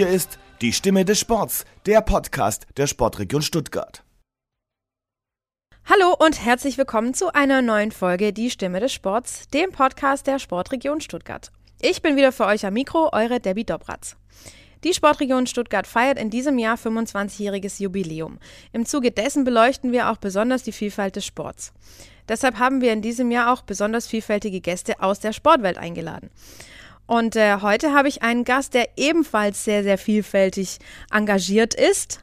Hier ist die Stimme des Sports, der Podcast der Sportregion Stuttgart. Hallo und herzlich willkommen zu einer neuen Folge Die Stimme des Sports, dem Podcast der Sportregion Stuttgart. Ich bin wieder für euch am Mikro, eure Debbie Dobratz. Die Sportregion Stuttgart feiert in diesem Jahr 25-jähriges Jubiläum. Im Zuge dessen beleuchten wir auch besonders die Vielfalt des Sports. Deshalb haben wir in diesem Jahr auch besonders vielfältige Gäste aus der Sportwelt eingeladen. Und äh, heute habe ich einen Gast, der ebenfalls sehr, sehr vielfältig engagiert ist.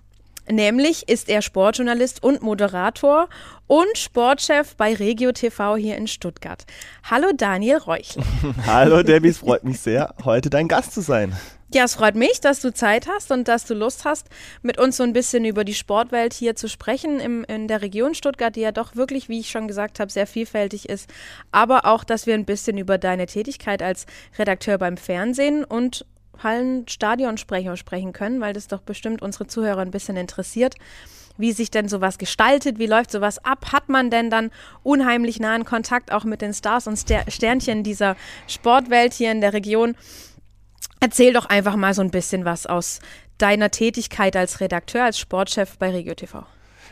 Nämlich ist er Sportjournalist und Moderator und Sportchef bei Regio TV hier in Stuttgart. Hallo Daniel Reuchler. Hallo Debbie, es freut mich sehr, heute dein Gast zu sein. Ja, es freut mich, dass du Zeit hast und dass du Lust hast, mit uns so ein bisschen über die Sportwelt hier zu sprechen im, in der Region Stuttgart, die ja doch wirklich, wie ich schon gesagt habe, sehr vielfältig ist. Aber auch, dass wir ein bisschen über deine Tätigkeit als Redakteur beim Fernsehen und Hallenstadionsprecher sprechen können, weil das doch bestimmt unsere Zuhörer ein bisschen interessiert wie sich denn sowas gestaltet, wie läuft sowas ab, hat man denn dann unheimlich nahen Kontakt auch mit den Stars und Sternchen dieser Sportwelt hier in der Region. Erzähl doch einfach mal so ein bisschen was aus deiner Tätigkeit als Redakteur, als Sportchef bei Regio TV.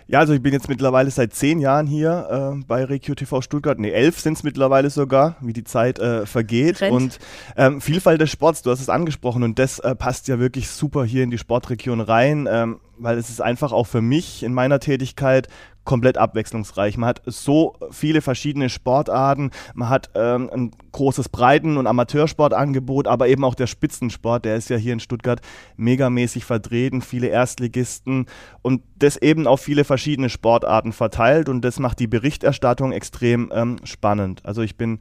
Ja, also ich bin jetzt mittlerweile seit zehn Jahren hier äh, bei Regio TV Stuttgart. Ne, elf sind es mittlerweile sogar, wie die Zeit äh, vergeht. Rennt. Und ähm, Vielfalt des Sports, du hast es angesprochen und das äh, passt ja wirklich super hier in die Sportregion rein. Ähm, weil es ist einfach auch für mich in meiner Tätigkeit komplett abwechslungsreich. Man hat so viele verschiedene Sportarten, man hat ähm, ein großes Breiten- und Amateursportangebot, aber eben auch der Spitzensport, der ist ja hier in Stuttgart megamäßig vertreten, viele Erstligisten und das eben auf viele verschiedene Sportarten verteilt und das macht die Berichterstattung extrem ähm, spannend. Also ich bin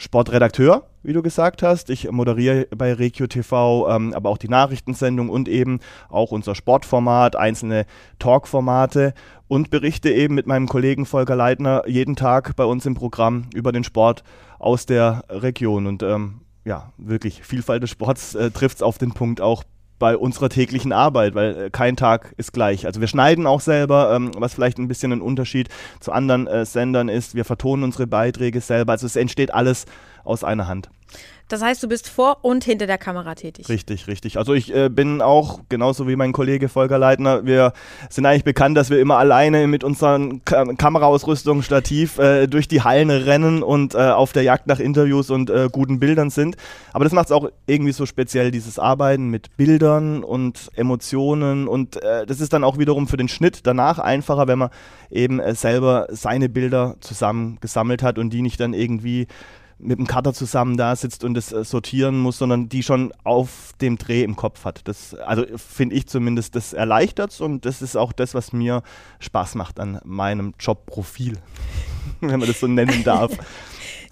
Sportredakteur, wie du gesagt hast. Ich moderiere bei Regio TV ähm, aber auch die Nachrichtensendung und eben auch unser Sportformat, einzelne Talkformate und berichte eben mit meinem Kollegen Volker Leitner jeden Tag bei uns im Programm über den Sport aus der Region. Und ähm, ja, wirklich, Vielfalt des Sports äh, trifft es auf den Punkt auch bei unserer täglichen Arbeit, weil äh, kein Tag ist gleich. Also wir schneiden auch selber, ähm, was vielleicht ein bisschen ein Unterschied zu anderen äh, Sendern ist. Wir vertonen unsere Beiträge selber. Also es entsteht alles aus einer Hand. Das heißt, du bist vor und hinter der Kamera tätig. Richtig, richtig. Also ich äh, bin auch, genauso wie mein Kollege Volker Leitner, wir sind eigentlich bekannt, dass wir immer alleine mit unseren Ka Kameraausrüstung, Stativ äh, durch die Hallen rennen und äh, auf der Jagd nach Interviews und äh, guten Bildern sind. Aber das macht es auch irgendwie so speziell, dieses Arbeiten mit Bildern und Emotionen. Und äh, das ist dann auch wiederum für den Schnitt danach einfacher, wenn man eben äh, selber seine Bilder zusammen gesammelt hat und die nicht dann irgendwie mit dem Cutter zusammen da sitzt und das äh, sortieren muss, sondern die schon auf dem Dreh im Kopf hat. Das, also finde ich zumindest, das erleichtert und das ist auch das, was mir Spaß macht an meinem Jobprofil, wenn man das so nennen darf.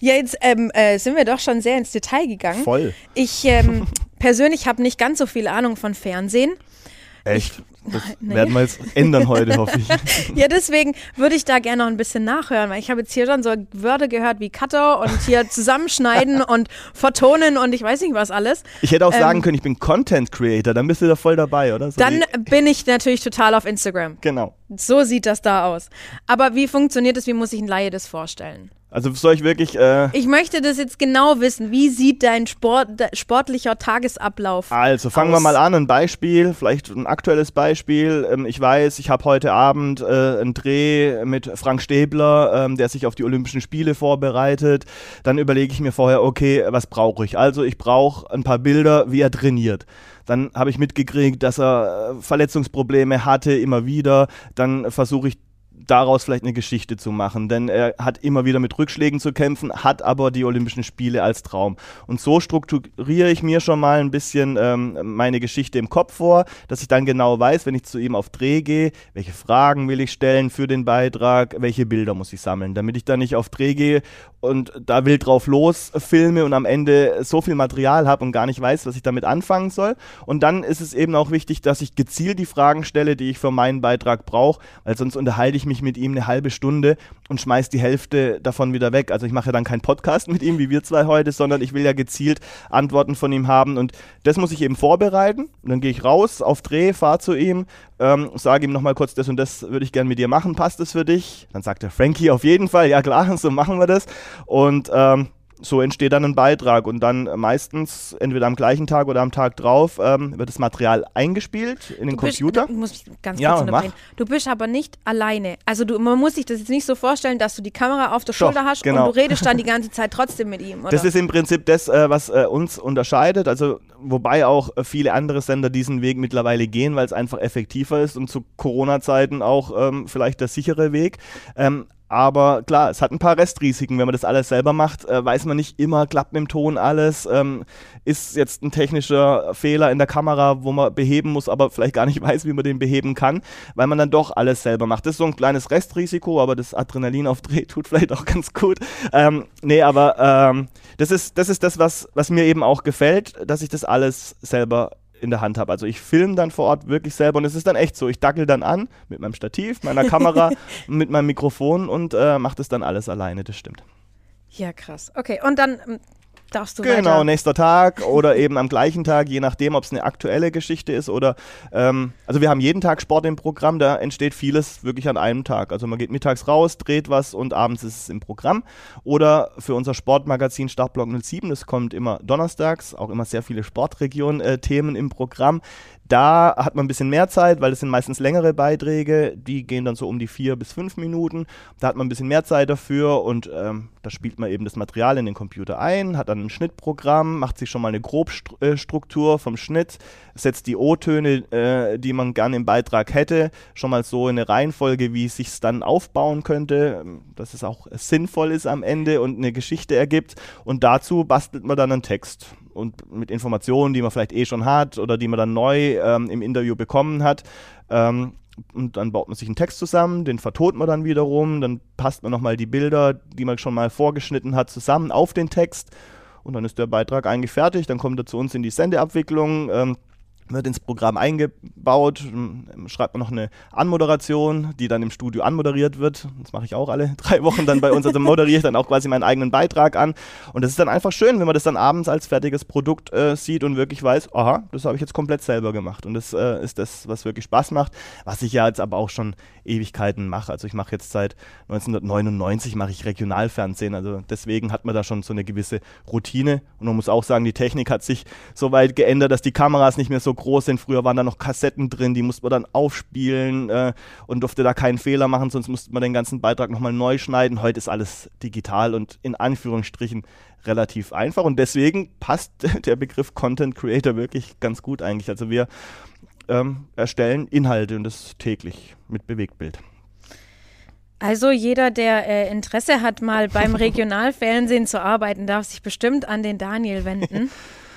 Ja, jetzt ähm, äh, sind wir doch schon sehr ins Detail gegangen. Voll. Ich ähm, persönlich habe nicht ganz so viel Ahnung von Fernsehen. Echt? Das nee. werden wir jetzt ändern heute, hoffe ich. ja, deswegen würde ich da gerne noch ein bisschen nachhören, weil ich habe jetzt hier schon so Wörter gehört wie Cutter und hier zusammenschneiden und vertonen und ich weiß nicht was alles. Ich hätte auch ähm, sagen können, ich bin Content Creator, dann bist du da voll dabei, oder? So dann bin ich natürlich total auf Instagram. Genau. So sieht das da aus. Aber wie funktioniert das? Wie muss ich ein Laie das vorstellen? Also soll ich wirklich. Äh ich möchte das jetzt genau wissen. Wie sieht dein Sport, sportlicher Tagesablauf aus? Also fangen aus? wir mal an. Ein Beispiel, vielleicht ein aktuelles Beispiel. Ähm, ich weiß, ich habe heute Abend äh, einen Dreh mit Frank Stäbler, ähm, der sich auf die Olympischen Spiele vorbereitet. Dann überlege ich mir vorher, okay, was brauche ich? Also ich brauche ein paar Bilder, wie er trainiert. Dann habe ich mitgekriegt, dass er äh, Verletzungsprobleme hatte, immer wieder. Dann versuche ich daraus vielleicht eine Geschichte zu machen, denn er hat immer wieder mit Rückschlägen zu kämpfen, hat aber die Olympischen Spiele als Traum. Und so strukturiere ich mir schon mal ein bisschen ähm, meine Geschichte im Kopf vor, dass ich dann genau weiß, wenn ich zu ihm auf Dreh gehe, welche Fragen will ich stellen für den Beitrag, welche Bilder muss ich sammeln, damit ich dann nicht auf Dreh gehe und da wild drauf los filme und am Ende so viel Material habe und gar nicht weiß, was ich damit anfangen soll. Und dann ist es eben auch wichtig, dass ich gezielt die Fragen stelle, die ich für meinen Beitrag brauche, weil sonst unterhalte ich mich mit ihm eine halbe Stunde und schmeiße die Hälfte davon wieder weg. Also ich mache dann keinen Podcast mit ihm, wie wir zwei heute, sondern ich will ja gezielt Antworten von ihm haben und das muss ich eben vorbereiten. Und dann gehe ich raus auf Dreh, fahre zu ihm, ähm, sage ihm nochmal kurz, das und das würde ich gerne mit dir machen, passt das für dich? Dann sagt der Frankie auf jeden Fall, ja klar, so machen wir das. Und ähm, so entsteht dann ein Beitrag und dann meistens entweder am gleichen Tag oder am Tag drauf ähm, wird das Material eingespielt in den Du bist- Computer. Ganz Ja, mach. Du bist aber nicht alleine. Also du, man muss sich das jetzt nicht so vorstellen, dass du die Kamera auf der Doch, Schulter hast genau. und du redest dann die ganze Zeit trotzdem mit ihm, oder? Das ist im Prinzip das, äh, was äh, uns unterscheidet. Also, wobei auch äh, viele andere Sender diesen Weg mittlerweile gehen, weil es einfach effektiver ist und zu Corona-Zeiten auch ähm, vielleicht der sichere Weg. Ähm, aber klar, es hat ein paar Restrisiken. Wenn man das alles selber macht, äh, weiß man nicht immer, klappt mit dem Ton alles. Ähm, ist jetzt ein technischer Fehler in der Kamera, wo man beheben muss, aber vielleicht gar nicht weiß, wie man den beheben kann, weil man dann doch alles selber macht. Das ist so ein kleines Restrisiko, aber das Adrenalin auf Dreh tut vielleicht auch ganz gut. Ähm, nee, aber ähm, das ist das, ist das was, was mir eben auch gefällt, dass ich das alles selber in der Hand habe. Also ich filme dann vor Ort wirklich selber und es ist dann echt so. Ich dackel dann an mit meinem Stativ, meiner Kamera, mit meinem Mikrofon und äh, mache das dann alles alleine, das stimmt. ja, krass. Okay, und dann ähm, darfst du Genau, weiter. nächster Tag oder eben am gleichen Tag, je nachdem, ob es eine aktuelle Geschichte ist oder, ähm, also wir haben jeden Tag Sport im Programm, da entsteht vieles wirklich an einem Tag. Also man geht mittags raus, dreht was und abends ist es im Programm. Oder für unser Sportmagazin Startblock 07, das kommt immer donnerstags, auch immer sehr viele Sportregion-Themen im Programm. Da hat man ein bisschen mehr Zeit, weil das sind meistens längere Beiträge, die gehen dann so um die vier bis fünf Minuten. Da hat man ein bisschen mehr Zeit dafür und ähm, da spielt man eben das Material in den Computer ein, hat dann ein Schnittprogramm, macht sich schon mal eine Grobstruktur vom Schnitt, setzt die O-Töne, äh, die man gerne im Beitrag hätte, schon mal so in eine Reihenfolge, wie es sich dann aufbauen könnte, ähm, dass es auch sinnvoll ist am Ende und eine Geschichte ergibt. Und dazu bastelt man dann einen Text und mit Informationen, die man vielleicht eh schon hat oder die man dann neu ähm, im Interview bekommen hat. Ähm, und dann baut man sich einen Text zusammen, den vertont man dann wiederum, dann passt man nochmal die Bilder, die man schon mal vorgeschnitten hat, zusammen auf den Text und dann ist der Beitrag eigentlich fertig, dann kommt er zu uns in die Sendeabwicklung, ähm, wird ins Programm eingebaut, ähm, schreibt man noch eine Anmoderation, die dann im Studio anmoderiert wird. Das mache ich auch alle drei Wochen dann bei uns. Also moderiere ich dann auch quasi meinen eigenen Beitrag an. Und das ist dann einfach schön, wenn man das dann abends als fertiges Produkt äh, sieht und wirklich weiß, aha, das habe ich jetzt komplett selber gemacht. Und das äh, ist das, was wirklich Spaß macht, was ich ja jetzt aber auch schon Ewigkeiten mache. Also ich mache jetzt seit 1999 mache ich Regionalfernsehen. Also deswegen hat man da schon so eine gewisse Routine. Und man muss auch sagen, die Technik hat sich so weit geändert, dass die Kameras nicht mehr so groß sind. Früher waren da noch Kassetten drin, die musste man dann aufspielen äh, und durfte da keinen Fehler machen, sonst musste man den ganzen Beitrag nochmal neu schneiden. Heute ist alles digital und in Anführungsstrichen relativ einfach und deswegen passt der Begriff Content Creator wirklich ganz gut eigentlich. Also wir ähm, erstellen Inhalte und das täglich mit Bewegtbild. Also jeder, der äh, Interesse hat, mal beim Regionalfernsehen zu arbeiten, darf sich bestimmt an den Daniel wenden.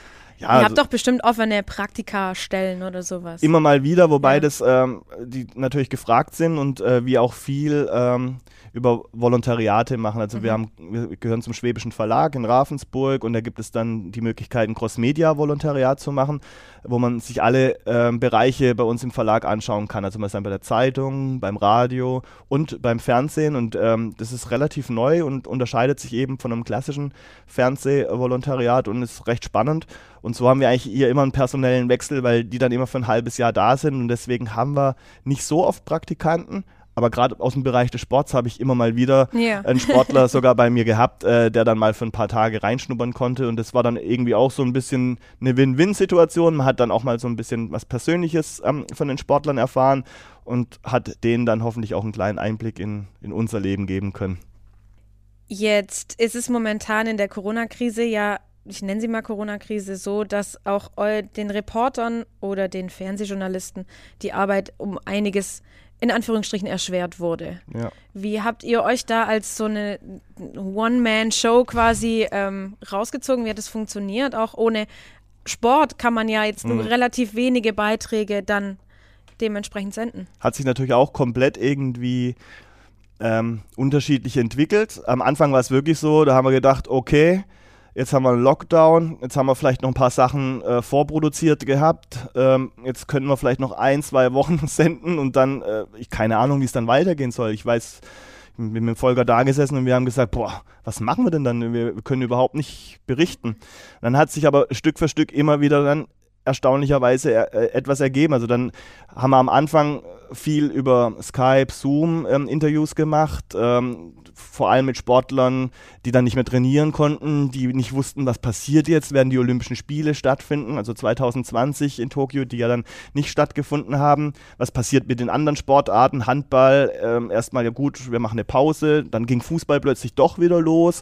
Ja, Ihr also- habt doch bestimmt offene Praktika-Stellen oder sowas. Immer mal wieder, wobei Ja. das ähm, die natürlich gefragt sind und äh, wir auch viel ähm, über Volontariate machen. Also wir haben, wir gehören zum Schwäbischen Verlag in Ravensburg und da gibt es dann die Möglichkeit, ein Cross-Media-Volontariat zu machen, wo man sich alle ähm, Bereiche bei uns im Verlag anschauen kann. Also man ist dann bei der Zeitung, beim Radio und beim Fernsehen und ähm, das ist relativ neu und unterscheidet sich eben von einem klassischen Fernsehvolontariat und ist recht spannend. Und so haben wir eigentlich hier immer einen personellen Wechsel, weil die dann immer für ein halbes Jahr da sind und deswegen haben wir nicht so oft Praktikanten. Aber gerade aus dem Bereich des Sports habe ich immer mal wieder Ja. einen Sportler sogar bei mir gehabt, äh, der dann mal für ein paar Tage reinschnuppern konnte. Und das war dann irgendwie auch so ein bisschen eine Win-Win-Situation. Man hat dann auch mal so ein bisschen was Persönliches ähm, von den Sportlern erfahren und hat denen dann hoffentlich auch einen kleinen Einblick in, in unser Leben geben können. Jetzt ist es momentan in der Corona-Krise ja, ich nenne sie mal Corona-Krise, so, dass auch den Reportern oder den Fernsehjournalisten die Arbeit um einiges in Anführungsstrichen erschwert wurde. Ja. Wie habt ihr euch da als so eine One-Man-Show quasi ähm, rausgezogen? Wie hat es funktioniert? Auch ohne Sport kann man ja jetzt nur relativ wenige Beiträge dann dementsprechend senden. hat sich natürlich auch komplett irgendwie ähm, unterschiedlich entwickelt. Am Anfang war es wirklich so, da haben wir gedacht, okay, jetzt haben wir einen Lockdown, jetzt haben wir vielleicht noch ein paar Sachen äh, vorproduziert gehabt, ähm, jetzt könnten wir vielleicht noch ein, zwei Wochen senden und dann, äh, ich keine Ahnung, wie es dann weitergehen soll. Ich weiß, ich bin mit dem Volker da gesessen und wir haben gesagt, boah, was machen wir denn dann? Wir, wir können überhaupt nicht berichten. Dann hat sich aber Stück für Stück immer wieder dann erstaunlicherweise äh, etwas ergeben. Also dann haben wir am Anfang viel über Skype, Zoom ähm, Interviews gemacht, ähm, vor allem mit Sportlern, die dann nicht mehr trainieren konnten, die nicht wussten, was passiert jetzt, werden die Olympischen Spiele stattfinden, also 2020 in Tokio, die ja dann nicht stattgefunden haben. Was passiert mit den anderen Sportarten? Handball, ähm, erstmal ja gut, wir machen eine Pause, dann ging Fußball plötzlich doch wieder los.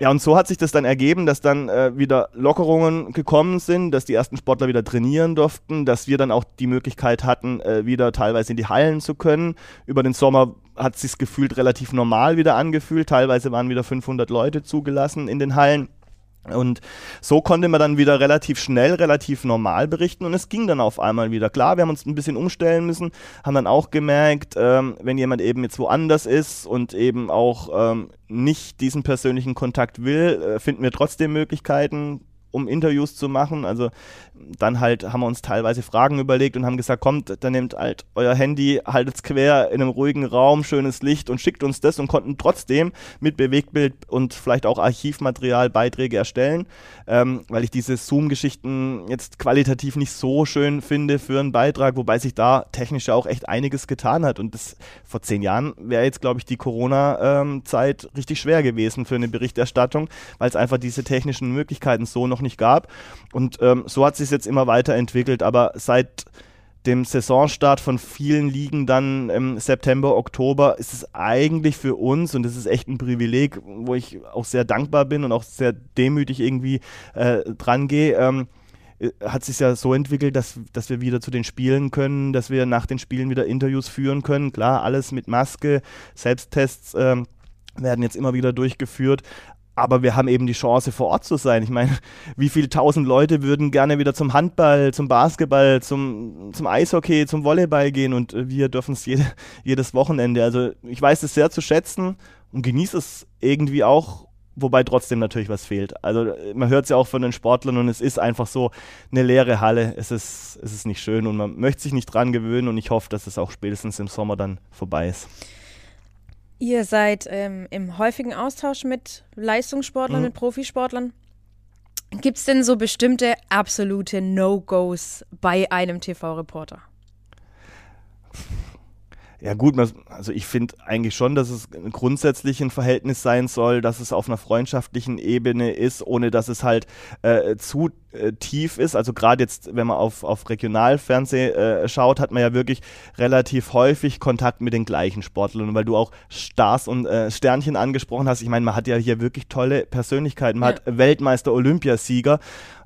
Ja, und so hat sich das dann ergeben, dass dann äh, wieder Lockerungen gekommen sind, dass die ersten Sportler wieder trainieren durften, dass wir dann auch die Möglichkeit hatten, äh, wieder teilweise in die Hallen zu können. Über den Sommer hat es sich gefühlt relativ normal wieder angefühlt. Teilweise waren wieder 500 Leute zugelassen in den Hallen. Und so konnte man dann wieder relativ schnell, relativ normal berichten und es ging dann auf einmal wieder. Klar, wir haben uns ein bisschen umstellen müssen, haben dann auch gemerkt, ähm, wenn jemand eben jetzt woanders ist und eben auch ähm, nicht diesen persönlichen Kontakt will, äh, finden wir trotzdem Möglichkeiten, um Interviews zu machen. Also dann halt haben wir uns teilweise Fragen überlegt und haben gesagt, kommt, dann nehmt halt euer Handy, haltet es quer in einem ruhigen Raum, schönes Licht und schickt uns das und konnten trotzdem mit Bewegtbild und vielleicht auch Archivmaterial Beiträge erstellen, ähm, weil ich diese Zoom-Geschichten jetzt qualitativ nicht so schön finde für einen Beitrag, wobei sich da technisch ja auch echt einiges getan hat und das vor zehn Jahren wäre jetzt, glaube ich, die Corona-Zeit ähm, richtig schwer gewesen für eine Berichterstattung, weil es einfach diese technischen Möglichkeiten so noch nicht gab und ähm, so hat sich jetzt immer weiterentwickelt, aber seit dem Saisonstart von vielen Ligen dann im September, Oktober ist es eigentlich für uns, und das ist echt ein Privileg, wo ich auch sehr dankbar bin und auch sehr demütig irgendwie äh, dran gehe, ähm, äh, hat sich ja so entwickelt, dass, dass wir wieder zu den Spielen können, dass wir nach den Spielen wieder Interviews führen können. Klar, alles mit Maske, Selbsttests. Ähm, werden jetzt immer wieder durchgeführt, aber wir haben eben die Chance, vor Ort zu sein. Ich meine, wie viele tausend Leute würden gerne wieder zum Handball, zum Basketball, zum, zum Eishockey, zum Volleyball gehen und wir dürfen es jede, jedes Wochenende. Also ich weiß es sehr zu schätzen und genieße es irgendwie auch, wobei trotzdem natürlich was fehlt. Also man hört es ja auch von den Sportlern und es ist einfach so eine leere Halle. Es ist, es ist nicht schön und man möchte sich nicht dran gewöhnen und ich hoffe, dass es auch spätestens im Sommer dann vorbei ist. Ihr seid ähm, im häufigen Austausch mit Leistungssportlern, mhm. mit Profisportlern. Gibt es denn so bestimmte absolute No-Gos bei einem TV-Reporter? Ja gut, also ich finde eigentlich schon, dass es grundsätzlich ein Verhältnis sein soll, dass es auf einer freundschaftlichen Ebene ist, ohne dass es halt äh, zu äh, tief ist. Also gerade jetzt, wenn man auf, auf Regionalfernsehen äh, schaut, hat man ja wirklich relativ häufig Kontakt mit den gleichen Sportlern. Weil du auch Stars und äh, Sternchen angesprochen hast, ich meine, man hat ja hier wirklich tolle Persönlichkeiten. Man ja. hat Weltmeister, Olympiasieger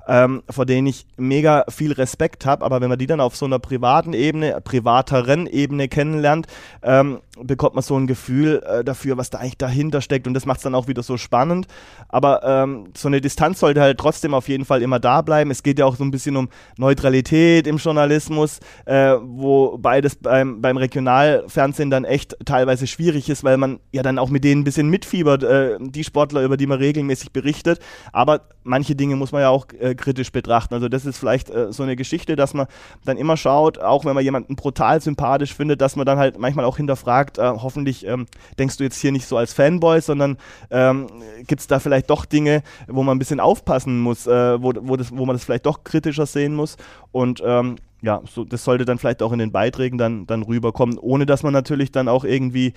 ähm, vor denen ich mega viel Respekt habe, aber wenn man die dann auf so einer privaten Ebene, privateren Ebene kennenlernt, ähm, bekommt man so ein Gefühl äh, dafür, was da eigentlich dahinter steckt und das macht es dann auch wieder so spannend. Aber ähm, so eine Distanz sollte halt trotzdem auf jeden Fall immer da bleiben. Es geht ja auch so ein bisschen um Neutralität im Journalismus, äh, wo beides beim, beim Regionalfernsehen dann echt teilweise schwierig ist, weil man ja dann auch mit denen ein bisschen mitfiebert, äh, die Sportler, über die man regelmäßig berichtet. Aber manche Dinge muss man ja auch äh, kritisch betrachten. Also das ist vielleicht äh, so eine Geschichte, dass man dann immer schaut, auch wenn man jemanden brutal sympathisch findet, dass man dann halt manchmal auch hinterfragt, äh, hoffentlich ähm, denkst du jetzt hier nicht so als Fanboy, sondern ähm, gibt es da vielleicht doch Dinge, wo man ein bisschen aufpassen muss, äh, wo, wo, das, wo man das vielleicht doch kritischer sehen muss. Und ähm, ja, so, das sollte dann vielleicht auch in den Beiträgen dann, dann rüberkommen, ohne dass man natürlich dann auch irgendwie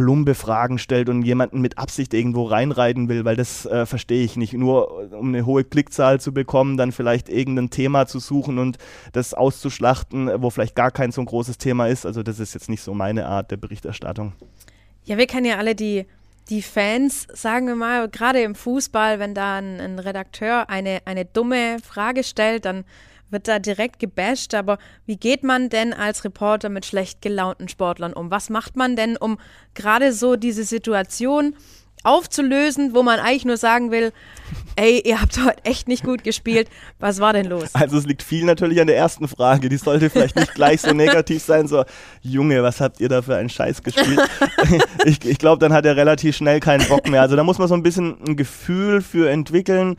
plumpe Fragen stellt und jemanden mit Absicht irgendwo reinreiten will, weil das äh, verstehe ich nicht. Nur um eine hohe Klickzahl zu bekommen, dann vielleicht irgendein Thema zu suchen und das auszuschlachten, wo vielleicht gar kein so ein großes Thema ist. Also das ist jetzt nicht so meine Art der Berichterstattung. Ja, wir kennen ja alle die, die Fans, sagen wir mal, gerade im Fußball, wenn da ein, ein Redakteur eine, eine dumme Frage stellt, dann wird da direkt gebasht, aber wie geht man denn als Reporter mit schlecht gelaunten Sportlern um? Was macht man denn, um gerade so diese Situation aufzulösen, wo man eigentlich nur sagen will, ey, ihr habt heute echt nicht gut gespielt. Was war denn los? Also es liegt viel natürlich an der ersten Frage. Die sollte vielleicht nicht gleich so negativ sein, so, Junge, was habt ihr da für einen Scheiß gespielt? ich ich glaube, dann hat er relativ schnell keinen Bock mehr. Also da muss man so ein bisschen ein Gefühl für entwickeln,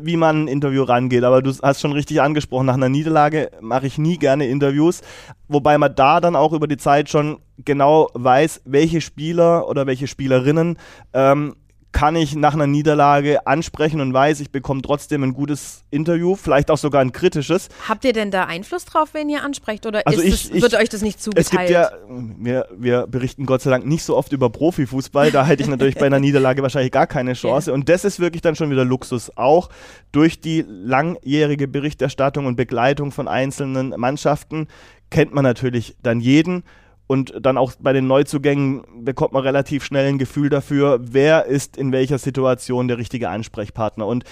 wie man ein Interview rangeht. Aber du hast schon richtig angesprochen, nach einer Niederlage mache ich nie gerne Interviews. Wobei man da dann auch über die Zeit schon genau weiß, welche Spieler oder welche Spielerinnen ähm, kann ich nach einer Niederlage ansprechen und weiß, ich bekomme trotzdem ein gutes Interview, vielleicht auch sogar ein kritisches. Habt ihr denn da Einfluss drauf, wenn ihr ansprecht oder also ich, es, ich, wird euch das nicht zugeteilt? Es gibt ja, wir, wir berichten Gott sei Dank nicht so oft über Profifußball, da hätte ich natürlich bei einer Niederlage wahrscheinlich gar keine Chance. Yeah. Und das ist wirklich dann schon wieder Luxus, auch durch die langjährige Berichterstattung und Begleitung von einzelnen Mannschaften kennt man natürlich dann jeden und dann auch bei den Neuzugängen bekommt man relativ schnell ein Gefühl dafür, wer ist in welcher Situation der richtige Ansprechpartner. Und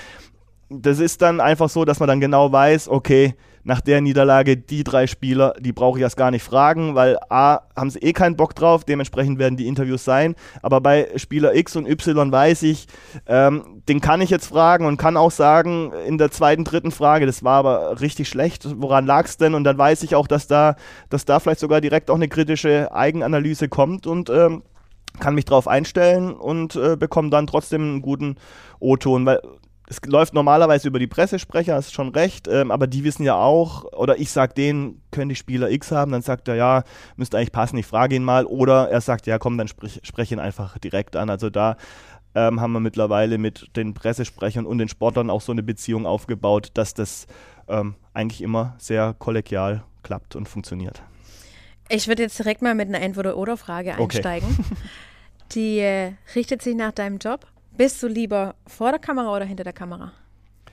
das ist dann einfach so, dass man dann genau weiß, okay, nach der Niederlage, die drei Spieler, die brauche ich erst gar nicht fragen, weil A, haben sie eh keinen Bock drauf, dementsprechend werden die Interviews sein. Aber bei Spieler X und Y weiß ich, ähm, den kann ich jetzt fragen und kann auch sagen, in der zweiten, dritten Frage, das war aber richtig schlecht, woran lag es denn? Und dann weiß ich auch, dass da, dass da vielleicht sogar direkt auch eine kritische Eigenanalyse kommt und ähm, kann mich darauf einstellen und äh, bekomme dann trotzdem einen guten O-Ton, weil es läuft normalerweise über die Pressesprecher, hast schon recht, ähm, aber die wissen ja auch, oder ich sag denen, können die Spieler X haben, dann sagt er, ja, müsste eigentlich passen, ich frage ihn mal, oder er sagt, ja, komm, dann sprich, spreche ihn einfach direkt an. Also da ähm, haben wir mittlerweile mit den Pressesprechern und den Sportlern auch so eine Beziehung aufgebaut, dass das ähm, eigentlich immer sehr kollegial klappt und funktioniert. Ich würde jetzt direkt mal mit einer Entweder-Oder-Frage einsteigen. Okay. Die äh, richtet sich nach deinem Job bist du lieber vor der Kamera oder hinter der Kamera?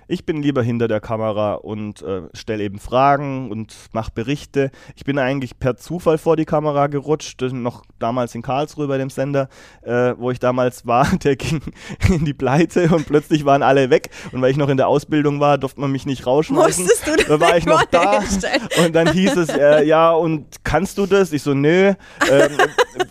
Ich bin lieber hinter der Kamera und äh, stelle eben Fragen und mache Berichte. Ich bin eigentlich per Zufall vor die Kamera gerutscht, noch damals in Karlsruhe bei dem Sender, äh, wo ich damals war. Der ging in die Pleite und plötzlich waren alle weg. Und weil ich noch in der Ausbildung war, durfte man mich nicht rausschmeißen. Musstest du da war ich noch da. Und dann hieß es, äh, ja, und kannst du das? Ich so, nö. Ähm,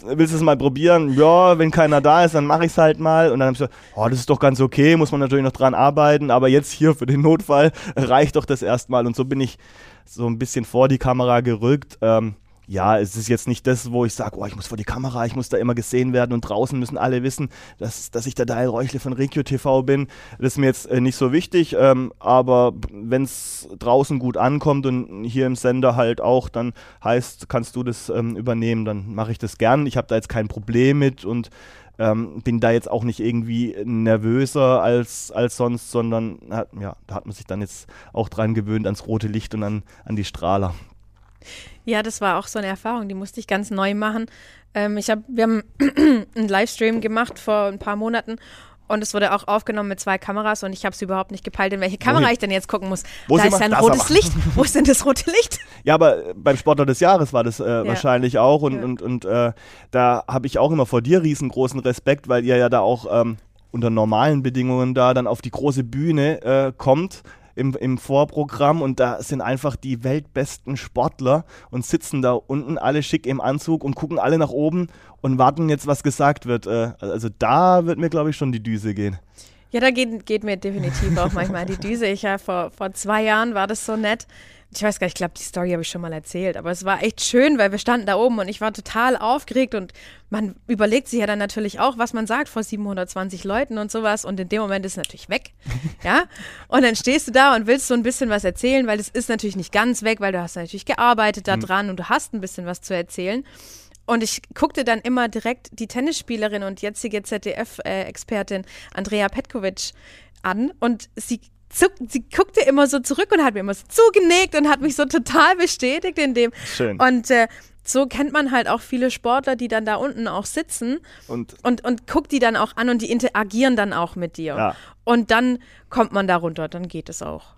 willst du es mal probieren? Ja, wenn keiner da ist, dann mache ich es halt mal. Und dann habe ich so, oh, das ist doch ganz okay, muss man natürlich noch dran arbeiten. Aber jetzt hier hier für den Notfall reicht doch das erstmal. Und so bin ich so ein bisschen vor die Kamera gerückt. Ähm, ja, es ist jetzt nicht das, wo ich sage, oh, ich muss vor die Kamera, ich muss da immer gesehen werden und draußen müssen alle wissen, dass, dass ich der Daniel Räuchle von Regio TV bin. Das ist mir jetzt äh, nicht so wichtig, ähm, aber wenn es draußen gut ankommt und hier im Sender halt auch, dann heißt, kannst du das ähm, übernehmen, dann mache ich das gern. Ich habe da jetzt kein Problem mit und ähm, bin da jetzt auch nicht irgendwie nervöser als, als sonst, sondern hat, ja, da hat man sich dann jetzt auch dran gewöhnt ans rote Licht und an, an die Strahler. Ja, das war auch so eine Erfahrung, die musste ich ganz neu machen. Ähm, ich hab, wir haben einen Livestream gemacht vor ein paar Monaten und es wurde auch aufgenommen mit zwei Kameras und ich habe es überhaupt nicht gepeilt, in welche Kamera Wohin? ich denn jetzt gucken muss. Wo da ist ein rotes Licht. Wo ist denn das rote Licht? Ja, aber äh, beim Sportler des Jahres war das äh, ja. wahrscheinlich auch und, ja. und, und äh, da habe ich auch immer vor dir riesengroßen Respekt, weil ihr ja da auch ähm, unter normalen Bedingungen da dann auf die große Bühne äh, kommt im, im Vorprogramm und da sind einfach die weltbesten Sportler und sitzen da unten alle schick im Anzug und gucken alle nach oben und warten jetzt, was gesagt wird. Äh, also da wird mir, glaube ich, schon die Düse gehen. Ja, da geht, geht mir definitiv auch manchmal die Düse. Ich ja, vor, vor zwei Jahren war das so nett ich weiß gar nicht, ich glaube, die Story habe ich schon mal erzählt, aber es war echt schön, weil wir standen da oben und ich war total aufgeregt und man überlegt sich ja dann natürlich auch, was man sagt vor 720 Leuten und sowas und in dem Moment ist es natürlich weg, ja, und dann stehst du da und willst so ein bisschen was erzählen, weil es ist natürlich nicht ganz weg, weil du hast natürlich gearbeitet da mhm. dran und du hast ein bisschen was zu erzählen und ich guckte dann immer direkt die Tennisspielerin und jetzige ZDF-Expertin äh, Andrea Petkovic an und sie zuck, sie guckte immer so zurück und hat mir immer so zugenickt und hat mich so total bestätigt in dem. Schön. Und äh, so kennt man halt auch viele Sportler, die dann da unten auch sitzen und, und, und guckt die dann auch an und die interagieren dann auch mit dir. Ja. Und dann kommt man da runter, dann geht es auch.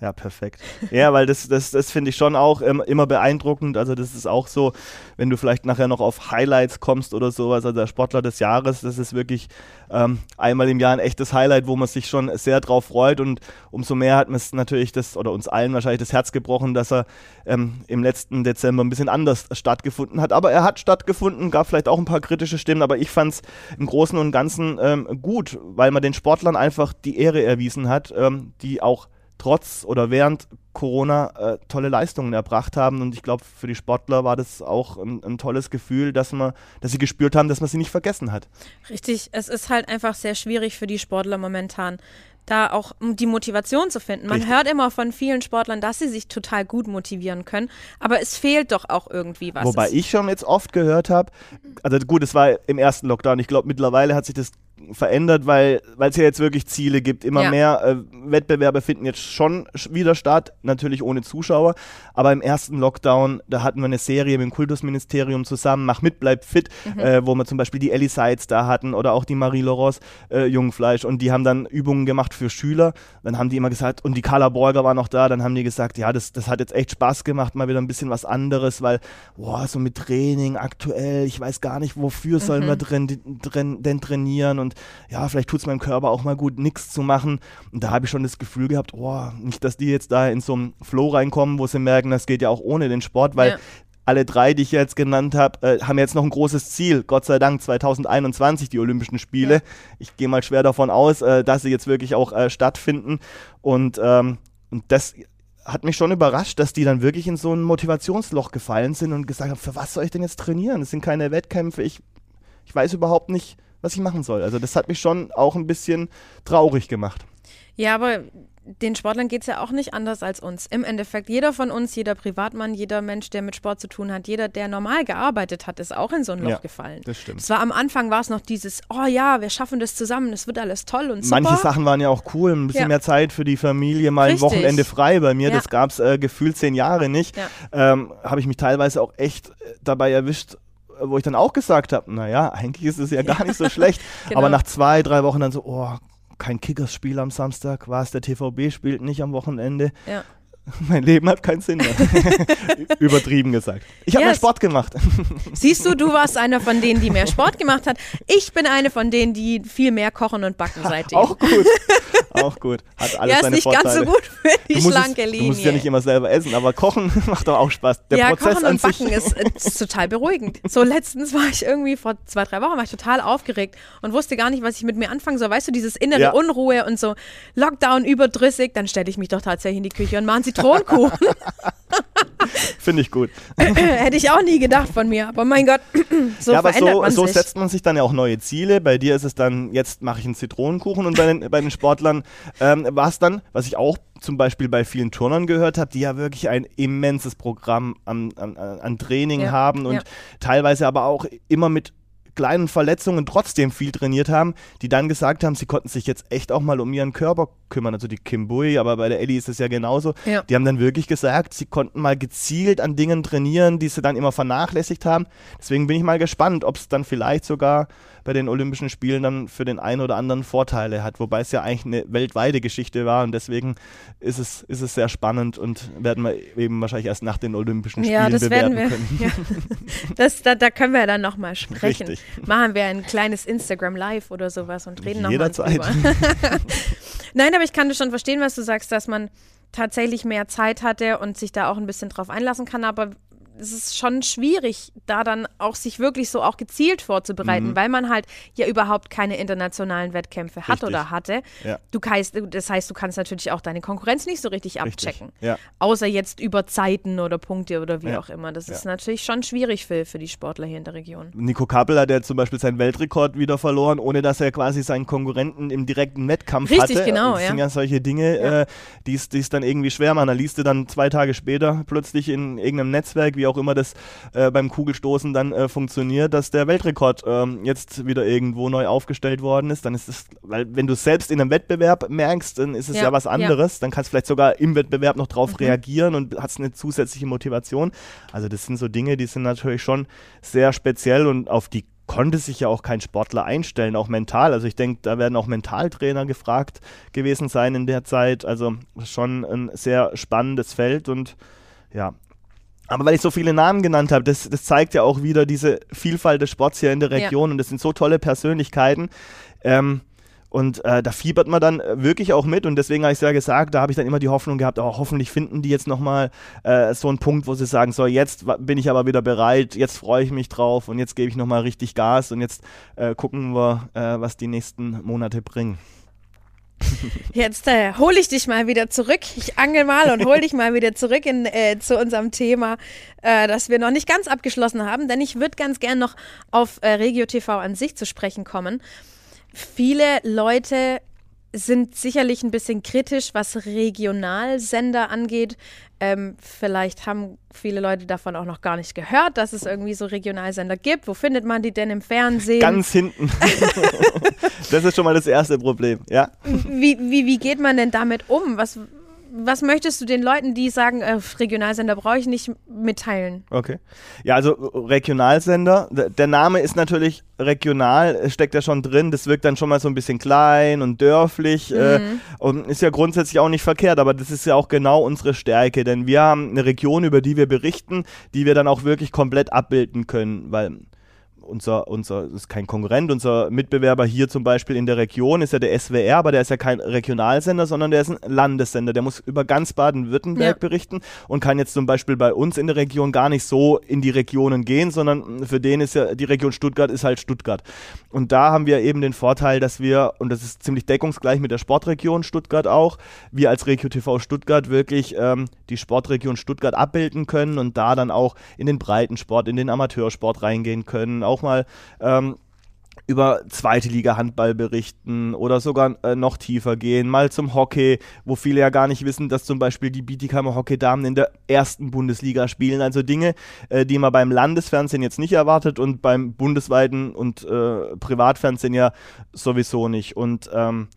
Ja, perfekt. Ja, weil das, das, das finde ich schon auch immer beeindruckend. Also das ist auch so, wenn du vielleicht nachher noch auf Highlights kommst oder sowas, also der Sportler des Jahres, das ist wirklich ähm, einmal im Jahr ein echtes Highlight, wo man sich schon sehr drauf freut und umso mehr hat man es natürlich das, oder uns allen wahrscheinlich das Herz gebrochen, dass er ähm, im letzten Dezember ein bisschen anders stattgefunden hat. Aber er hat stattgefunden, gab vielleicht auch ein paar kritische Stimmen, aber ich fand es im Großen und Ganzen ähm, gut, weil man den Sportlern einfach die Ehre erwiesen hat, ähm, die auch trotz oder während Corona äh, tolle Leistungen erbracht haben. Und ich glaube, für die Sportler war das auch ein, ein, tolles Gefühl, dass, man, dass sie gespürt haben, dass man sie nicht vergessen hat. Richtig, es ist halt einfach sehr schwierig für die Sportler momentan, da auch die Motivation zu finden. Man Richtig. hört immer von vielen Sportlern, dass sie sich total gut motivieren können, aber es fehlt doch auch irgendwie was. Wobei ich schon jetzt oft gehört habe, also gut, es war im ersten Lockdown, ich glaube mittlerweile hat sich das verändert, weil es ja jetzt wirklich Ziele gibt. Immer ja. mehr äh, Wettbewerbe finden jetzt schon wieder statt, natürlich ohne Zuschauer. Aber im ersten Lockdown, da hatten wir eine Serie mit dem Kultusministerium zusammen, Mach mit, bleib fit, mhm. äh, wo wir zum Beispiel die Ellie Seitz da hatten oder auch die Marie Loros äh, Jungfleisch und die haben dann Übungen gemacht für Schüler. Dann haben die immer gesagt, und die Carla Borger war noch da, dann haben die gesagt, ja, das, das hat jetzt echt Spaß gemacht, mal wieder ein bisschen was anderes, weil, boah, so mit Training aktuell, ich weiß gar nicht, wofür mhm. sollen wir drin, drin, denn trainieren und ja, vielleicht tut es meinem Körper auch mal gut, nichts zu machen. Und da habe ich schon das Gefühl gehabt, oh, nicht, dass die jetzt da in so einen Flow reinkommen, wo sie merken, das geht ja auch ohne den Sport, weil ja. alle drei, die ich jetzt genannt habe, äh, haben jetzt noch ein großes Ziel. Gott sei Dank 2021 die Olympischen Spiele. Ja. Ich gehe mal schwer davon aus, äh, dass sie jetzt wirklich auch äh, stattfinden. Und, ähm, und das hat mich schon überrascht, dass die dann wirklich in so ein Motivationsloch gefallen sind und gesagt haben, für was soll ich denn jetzt trainieren? Es sind keine Wettkämpfe, ich, ich weiß überhaupt nicht, was ich machen soll. Also das hat mich schon auch ein bisschen traurig gemacht. Ja, aber den Sportlern geht es ja auch nicht anders als uns. Im Endeffekt, jeder von uns, jeder Privatmann, jeder Mensch, der mit Sport zu tun hat, jeder, der normal gearbeitet hat, ist auch in so ein Loch ja, gefallen. Das stimmt. Es war am Anfang war es noch dieses, oh ja, wir schaffen das zusammen, es wird alles toll und super. Manche Sachen waren ja auch cool, ein bisschen ja. mehr Zeit für die Familie, mal Richtig. ein Wochenende frei bei mir, ja. das gab es äh, gefühlt zehn Jahre nicht. Ähm, Habe ich mich teilweise auch echt äh, dabei erwischt, wo ich dann auch gesagt habe, naja, eigentlich ist es ja gar nicht so schlecht. genau. Aber nach zwei, drei Wochen dann so, oh, kein Kickers-Spiel am Samstag, war es der TVB spielt nicht am Wochenende. Ja. mein Leben hat keinen Sinn mehr. Übertrieben gesagt. Ich habe yes. mehr Sport gemacht. Siehst du, du warst einer von denen, die mehr Sport gemacht hat. Ich bin eine von denen, die viel mehr kochen und backen seitdem. Auch gut. Auch gut. Hat alles ja, ist seine nicht Vorteile. ganz so gut für die schlanke Linie. Du musst ja nicht immer selber essen, aber kochen macht doch auch Spaß. Der ja, Prozess kochen und backen ist, ist, total beruhigend. So letztens war ich irgendwie vor zwei, drei Wochen war ich total aufgeregt und wusste gar nicht, was ich mit mir anfangen soll. Weißt du, dieses innere ja. Unruhe und so Lockdown überdrüssig, dann stelle ich mich doch tatsächlich in die Küche und mache sie Zitronenkuchen. Finde ich gut. Hätte ich auch nie gedacht von mir, aber mein Gott, so ja, aber verändert so, man so sich. setzt man sich dann ja auch neue Ziele. Bei dir ist es dann, jetzt mache ich einen Zitronenkuchen und bei den, bei den Sportlern ähm, war es dann, was ich auch zum Beispiel bei vielen Turnern gehört habe, die ja wirklich ein immenses Programm an, an, an Training ja, haben und ja. teilweise aber auch immer mit kleinen Verletzungen trotzdem viel trainiert haben, die dann gesagt haben, sie konnten sich jetzt echt auch mal um ihren Körper kümmern. Also die Kim Bui, aber bei der Ellie ist es ja genauso. Ja. Die haben dann wirklich gesagt, sie konnten mal gezielt an Dingen trainieren, die sie dann immer vernachlässigt haben. Deswegen bin ich mal gespannt, ob es dann vielleicht sogar bei den Olympischen Spielen dann für den einen oder anderen Vorteile hat, wobei es ja eigentlich eine weltweite Geschichte war und deswegen ist es, ist es sehr spannend und werden wir eben wahrscheinlich erst nach den Olympischen Spielen ja, das bewerten werden wir, können. Ja. Das, da, da können wir ja dann nochmal sprechen. Richtig. Machen wir ein kleines Instagram Live oder sowas und reden nochmal drüber. Nein, aber ich kann das schon verstehen, was du sagst, dass man tatsächlich mehr Zeit hatte und sich da auch ein bisschen drauf einlassen kann, aber es ist schon schwierig, da dann auch sich wirklich so auch gezielt vorzubereiten, mhm. weil man halt ja überhaupt keine internationalen Wettkämpfe hat richtig. oder hatte. Ja. Du kannst, das heißt, du kannst natürlich auch deine Konkurrenz nicht so richtig, richtig. abchecken. Ja. Außer jetzt über Zeiten oder Punkte oder wie ja. auch immer. Das ist natürlich schon schwierig für, für die Sportler hier in der Region. Nico Kappel hat ja zum Beispiel seinen Weltrekord wieder verloren, ohne dass er quasi seinen Konkurrenten im direkten Wettkampf richtig, hatte. genau. Das sind ja solche Dinge, äh, die es dann irgendwie schwer machen. Da liest du dann zwei Tage später plötzlich in irgendeinem Netzwerk, wie auch immer das äh, beim Kugelstoßen dann äh, funktioniert, dass der Weltrekord ähm, jetzt wieder irgendwo neu aufgestellt worden ist. Dann ist es, weil wenn du selbst in einem Wettbewerb merkst, dann ist es ja, ja was anderes. Ja. Dann kannst du vielleicht sogar im Wettbewerb noch drauf mhm. reagieren und hast eine zusätzliche Motivation. Also das sind so Dinge, die sind natürlich schon sehr speziell und auf die konnte sich ja auch kein Sportler einstellen, auch mental. Also ich denke, da werden auch Mentaltrainer gefragt gewesen sein in der Zeit. Also schon ein sehr spannendes Feld und ja, aber weil ich so viele Namen genannt habe, das, das zeigt ja auch wieder diese Vielfalt des Sports hier in der Region ja. und das sind so tolle Persönlichkeiten. Ähm, und äh, da fiebert man dann wirklich auch mit und deswegen habe ich es ja gesagt, da habe ich dann immer die Hoffnung gehabt, oh, hoffentlich finden die jetzt nochmal äh, so einen Punkt, wo sie sagen, so jetzt bin ich aber wieder bereit, jetzt freue ich mich drauf und jetzt gebe ich nochmal richtig Gas und jetzt äh, gucken wir, äh, was die nächsten Monate bringen. Jetzt äh, hole ich dich mal wieder zurück. Ich angel mal und hole dich mal wieder zurück in, äh, zu unserem Thema, äh, das wir noch nicht ganz abgeschlossen haben, denn ich würde ganz gern noch auf äh, Regio TV an sich zu sprechen kommen. Viele Leute sind sicherlich ein bisschen kritisch, was Regionalsender angeht. Ähm, vielleicht haben viele Leute davon auch noch gar nicht gehört, dass es irgendwie so Regionalsender gibt. Wo findet man die denn im Fernsehen? Ganz hinten. das ist schon mal das erste Problem, ja. Wie, wie, wie geht man denn damit um? Was, was möchtest du den Leuten, die sagen, äh, Regionalsender brauche ich nicht, mitteilen? Okay. Ja, also Regionalsender, der Name ist natürlich regional, steckt ja schon drin, das wirkt dann schon mal so ein bisschen klein und dörflich äh, mhm. äh, und ist ja grundsätzlich auch nicht verkehrt, aber das ist ja auch genau unsere Stärke, denn wir haben eine Region, über die wir berichten, die wir dann auch wirklich komplett abbilden können, weil unser, unser, das ist kein Konkurrent, unser Mitbewerber hier zum Beispiel in der Region ist ja der SWR, aber der ist ja kein Regionalsender, sondern der ist ein Landessender. Der muss über ganz Baden-Württemberg ja. berichten und kann jetzt zum Beispiel bei uns in der Region gar nicht so in die Regionen gehen, sondern für den ist ja, die Region Stuttgart ist halt Stuttgart. Und da haben wir eben den Vorteil, dass wir, und das ist ziemlich deckungsgleich mit der Sportregion Stuttgart auch, wir als Regio TV Stuttgart wirklich ähm, die Sportregion Stuttgart abbilden können und da dann auch in den Breitensport, in den Amateursport reingehen können, auch mal ähm, über zweite Liga Handball berichten oder sogar äh, noch tiefer gehen, mal zum Hockey, wo viele ja gar nicht wissen, dass zum Beispiel die Bietigheimer Hockeydamen in der ersten Bundesliga spielen. Also Dinge, äh, die man beim Landesfernsehen jetzt nicht erwartet und beim bundesweiten und äh, Privatfernsehen ja sowieso nicht. Und ähm,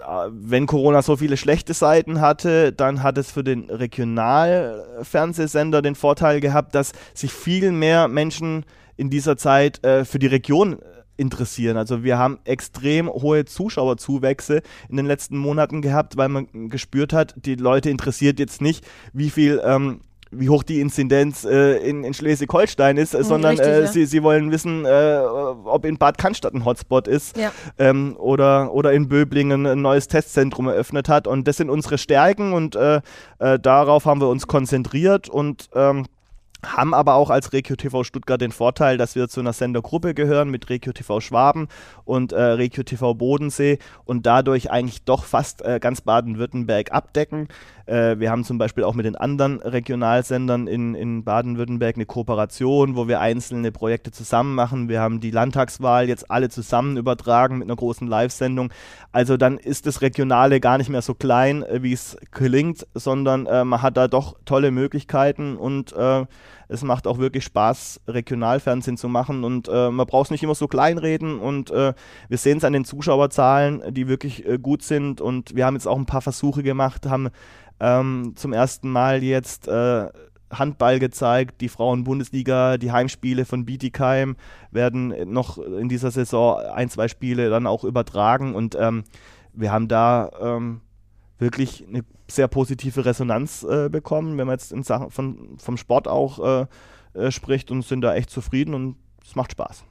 äh, wenn Corona so viele schlechte Seiten hatte, dann hat es für den Regionalfernsehsender den Vorteil gehabt, dass sich viel mehr Menschen in dieser Zeit äh, für die Region äh, interessieren. Also wir haben extrem hohe Zuschauerzuwächse in den letzten Monaten gehabt, weil man gespürt hat, die Leute interessiert jetzt nicht, wie viel ähm, wie hoch die Inzidenz äh, in, in Schleswig-Holstein ist, mhm, sondern richtig, äh, ja. sie, sie wollen wissen, äh, ob in Bad Cannstatt ein Hotspot ist ja. ähm, oder, oder in Böblingen ein neues Testzentrum eröffnet hat. Und das sind unsere Stärken und äh, äh, darauf haben wir uns konzentriert und ähm, haben aber auch als Regio TV Stuttgart den Vorteil, dass wir zu einer Sendergruppe gehören mit Regio TV Schwaben und äh, Regio TV Bodensee und dadurch eigentlich doch fast äh, ganz Baden-Württemberg abdecken. Äh, wir haben zum Beispiel auch mit den anderen Regionalsendern in, in Baden-Württemberg eine Kooperation, wo wir einzelne Projekte zusammen machen. Wir haben die Landtagswahl jetzt alle zusammen übertragen mit einer großen Live-Sendung. Also dann ist das Regionale gar nicht mehr so klein, äh, wie es klingt, sondern äh, man hat da doch tolle Möglichkeiten und äh, es macht auch wirklich Spaß, Regionalfernsehen zu machen und äh, man braucht es nicht immer so kleinreden und äh, wir sehen es an den Zuschauerzahlen, die wirklich äh, gut sind und wir haben jetzt auch ein paar Versuche gemacht, haben ähm, zum ersten Mal jetzt äh, Handball gezeigt, die Frauen-Bundesliga, die Heimspiele von Bietigheim werden noch in dieser Saison ein, zwei Spiele dann auch übertragen und ähm, wir haben da ähm, wirklich eine sehr positive Resonanz äh, bekommen, wenn man jetzt in Sachen von, vom Sport auch äh, äh, spricht und sind da echt zufrieden und es macht Spaß.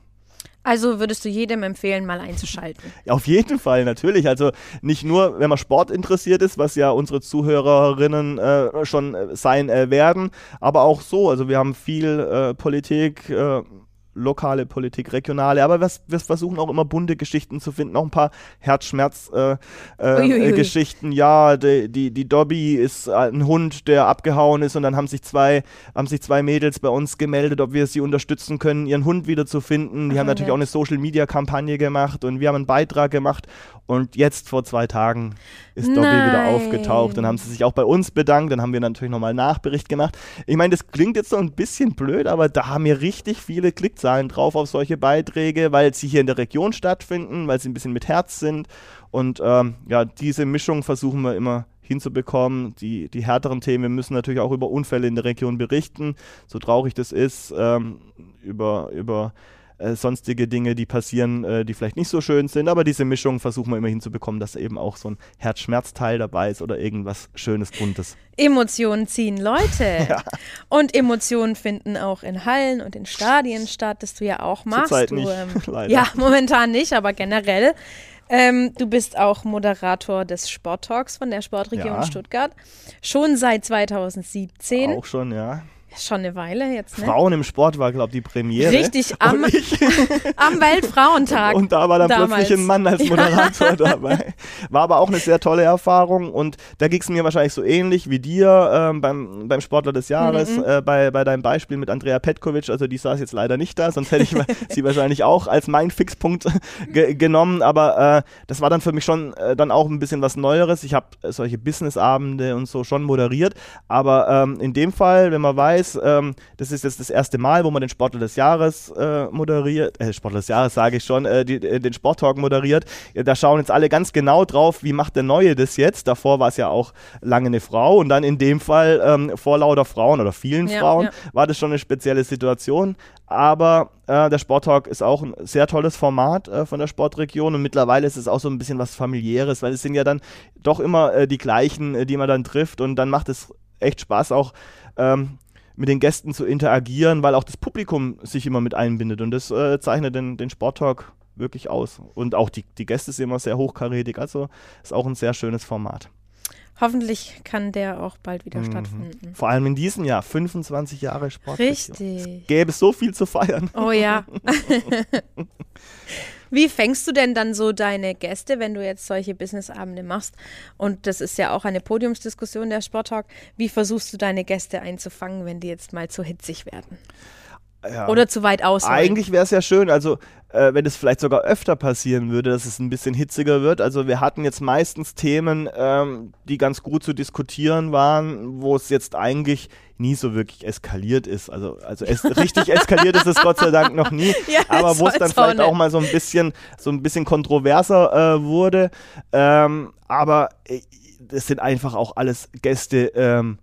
Also würdest du jedem empfehlen, mal einzuschalten? Ja, auf jeden Fall, natürlich. Also nicht nur, wenn man Sport interessiert ist, was ja unsere Zuhörerinnen äh, schon äh, sein äh, werden, aber auch so. Also wir haben viel Politik, lokale Politik, regionale, aber wir, wir, versuchen auch immer bunte Geschichten zu finden, auch ein paar Herzschmerz-Geschichten. Äh, äh, ja, die, die, die Dobby ist ein Hund, der abgehauen ist und dann haben sich zwei, haben sich zwei Mädels bei uns gemeldet, ob wir sie unterstützen können, ihren Hund wiederzufinden. Die Ach, haben natürlich ja. auch eine Social-Media-Kampagne gemacht und wir haben einen Beitrag gemacht und jetzt vor zwei Tagen ist Dobby wieder aufgetaucht. Dann haben sie sich auch bei uns bedankt, dann haben wir natürlich nochmal Nachbericht gemacht. Ich meine, das klingt jetzt so ein bisschen blöd, aber da haben wir richtig viele Klicks zahlen drauf auf solche Beiträge, weil sie hier in der Region stattfinden, weil sie ein bisschen mit Herz sind. Und ähm, ja, diese Mischung versuchen wir immer hinzubekommen. Die, die härteren Themen, wir müssen natürlich auch über Unfälle in der Region berichten, so traurig das ist, ähm, über, über äh, sonstige Dinge, die passieren, äh, die vielleicht nicht so schön sind. Aber diese Mischung versuchen wir immer hinzubekommen, dass eben auch so ein Herzschmerzteil dabei ist oder irgendwas Schönes, Buntes. Emotionen ziehen Leute. ja. Und Emotionen finden auch in Hallen und in Stadien statt, das du ja auch machst. Zurzeit du, nicht, ähm, ja, momentan nicht, aber generell. Ähm, du bist auch Moderator des Sporttalks von der Sportregion ja. Stuttgart. Schon seit 2017. Auch schon, ja. Schon eine Weile jetzt, ne? Frauen im Sport war, glaube ich, die Premiere. Richtig, am, am Weltfrauentag. Und da war dann damals. plötzlich ein Mann als Moderator ja. dabei. War aber auch eine sehr tolle Erfahrung und da ging es mir wahrscheinlich so ähnlich wie dir ähm, beim, beim Sportler des Jahres, mhm. äh, bei, bei deinem Beispiel mit Andrea Petkovic. Also die saß jetzt leider nicht da, sonst hätte ich sie wahrscheinlich auch als mein Fixpunkt ge genommen. Aber äh, das war dann für mich schon äh, dann auch ein bisschen was Neueres. Ich habe solche Businessabende und so schon moderiert. Aber ähm, in dem Fall, wenn man weiß, weiß, ähm, das ist jetzt das erste Mal, wo man den Sportler des Jahres äh, moderiert, äh, Sportler des Jahres sage ich schon, äh, die, äh, den Sporttalk moderiert. da schauen jetzt alle ganz genau drauf, wie macht der Neue das jetzt. Davor war es ja auch lange eine Frau und dann in dem Fall ähm, vor lauter Frauen oder vielen ja, Frauen ja. war das schon eine spezielle Situation. Aber äh, der Sporttalk ist auch ein sehr tolles Format äh, von der Sportregion und mittlerweile ist es auch so ein bisschen was familiäres, weil es sind ja dann doch immer äh, die gleichen, äh, die man dann trifft und dann macht es echt Spaß auch ähm, mit den Gästen zu interagieren, weil auch das Publikum sich immer mit einbindet und das äh, zeichnet den, den Sporttalk wirklich aus. Und auch die, die Gäste sind immer sehr hochkarätig, also ist auch ein sehr schönes Format. Hoffentlich kann der auch bald wieder mhm. stattfinden. Vor allem in diesem Jahr, 25 Jahre Sport. Richtig. Es gäbe so viel zu feiern. Oh ja. Wie fängst du denn dann so deine Gäste, wenn du jetzt solche Businessabende machst? Und das ist ja auch eine Podiumsdiskussion der Sporttalk. Wie versuchst du deine Gäste einzufangen, wenn die jetzt mal zu hitzig werden? Ja. Oder zu weit aus. Eigentlich wäre es ja schön, also äh, wenn es vielleicht sogar öfter passieren würde, dass es ein bisschen hitziger wird. Also wir hatten jetzt meistens Themen, ähm, die ganz gut zu diskutieren waren, wo es jetzt eigentlich nie so wirklich eskaliert ist. Also, also es, richtig eskaliert ist es Gott sei Dank noch nie, ja, aber wo es dann vielleicht auch mal so ein bisschen, so ein bisschen kontroverser äh, wurde. Ähm, aber äh, es sind einfach auch alles Gäste, ähm,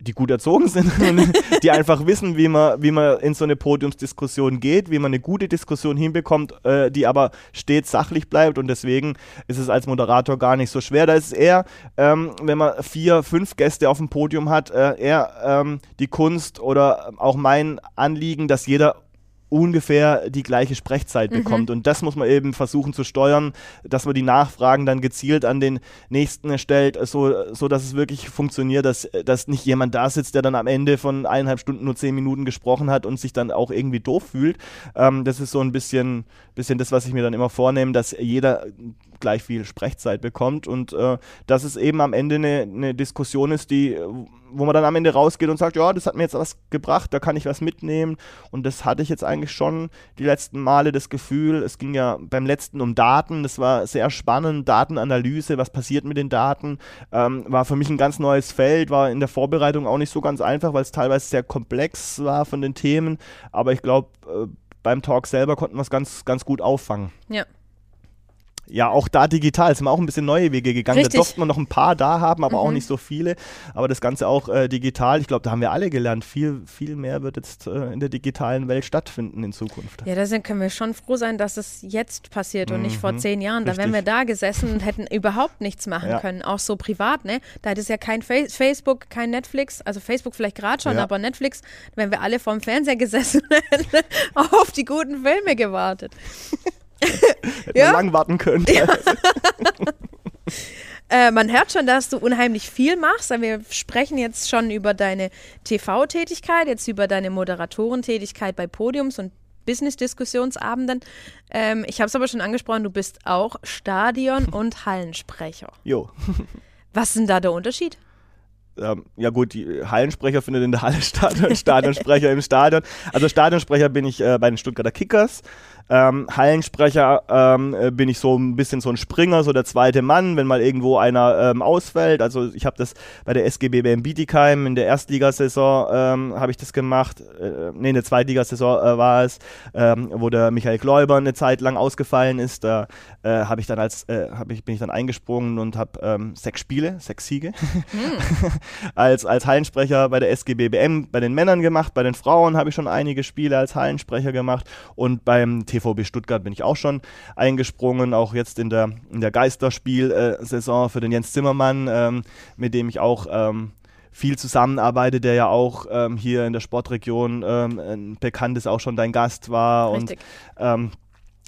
die gut erzogen sind und die einfach wissen, wie man, wie man in so eine Podiumsdiskussion geht, wie man eine gute Diskussion hinbekommt, äh, die aber stets sachlich bleibt und deswegen ist es als Moderator gar nicht so schwer. Da ist es eher, ähm, wenn man vier, fünf Gäste auf dem Podium hat, äh, eher ähm, die Kunst oder auch mein Anliegen, dass jeder ungefähr die gleiche Sprechzeit mhm. bekommt. Und das muss man eben versuchen zu steuern, dass man die Nachfragen dann gezielt an den Nächsten stellt, so, so dass es wirklich funktioniert, dass, dass nicht jemand da sitzt, der dann am Ende von eineinhalb Stunden nur zehn Minuten gesprochen hat und sich dann auch irgendwie doof fühlt. Ähm, das ist so ein bisschen, bisschen das, was ich mir dann immer vornehme, dass jeder gleich viel Sprechzeit bekommt und äh, dass es eben am Ende eine, eine Diskussion ist, die, wo man dann am Ende rausgeht und sagt, ja, das hat mir jetzt was gebracht, da kann ich was mitnehmen und das hatte ich jetzt eigentlich schon die letzten Male das Gefühl, es ging ja beim letzten um Daten, das war sehr spannend, Datenanalyse, was passiert mit den Daten, ähm, war für mich ein ganz neues Feld, war in der Vorbereitung auch nicht so ganz einfach, weil es teilweise sehr komplex war von den Themen, aber ich glaube, äh, beim Talk selber konnten wir es ganz, ganz gut auffangen. Ja. Ja, auch da digital sind wir auch ein bisschen neue Wege gegangen. Richtig. Da durften wir noch ein paar da haben, aber mhm. auch nicht so viele. Aber das Ganze auch äh, digital. Ich glaube, da haben wir alle gelernt. Viel, viel mehr wird jetzt äh, in der digitalen Welt stattfinden in Zukunft. Ja, da können wir schon froh sein, dass es jetzt passiert und nicht vor mhm. zehn Jahren. Richtig. Da wären wir da gesessen und hätten überhaupt nichts machen ja. können. Auch so privat, ne? Da hätte es ja kein Fa Facebook, kein Netflix. Also Facebook vielleicht gerade schon, ja. aber Netflix, wenn wir alle vorm Fernseher gesessen hätten, auf die guten Filme gewartet. Hätte ja? lang warten können. Ja. äh, man hört schon, dass du unheimlich viel machst. Wir sprechen jetzt schon über deine TV-Tätigkeit, jetzt über deine Moderatorentätigkeit bei Podiums und Business-Diskussionsabenden. Ähm, ich habe es aber schon angesprochen, du bist auch Stadion- und Hallensprecher. Jo. Was ist denn da der Unterschied? Ähm, ja gut, die Hallensprecher findet in der Halle statt und Stadionsprecher im Stadion. Also Stadionsprecher bin ich äh, bei den Stuttgarter Kickers. Ähm, Hallensprecher ähm, äh, bin ich so ein bisschen so ein Springer, so der zweite Mann, wenn mal irgendwo einer ähm, ausfällt. Also ich habe das bei der SGB BM Bietigheim in der Erstligasaison ähm, habe ich das gemacht. Äh, nee, in der Zweitligasaison äh, war es, ähm, wo der Michael Gläuber eine Zeit lang ausgefallen ist. Da äh, habe ich dann als äh, ich, bin ich dann eingesprungen und habe ähm, sechs Spiele, sechs Siege mhm. als, als Hallensprecher bei der SGB BM bei den Männern gemacht. Bei den Frauen habe ich schon einige Spiele als Hallensprecher gemacht und beim TVB Stuttgart bin ich auch schon eingesprungen, auch jetzt in der, in der Geisterspiel-Saison für den Jens Zimmermann, ähm, mit dem ich auch ähm, viel zusammenarbeite, der ja auch ähm, hier in der Sportregion ähm, bekannt ist, auch schon dein Gast war Richtig. und ähm,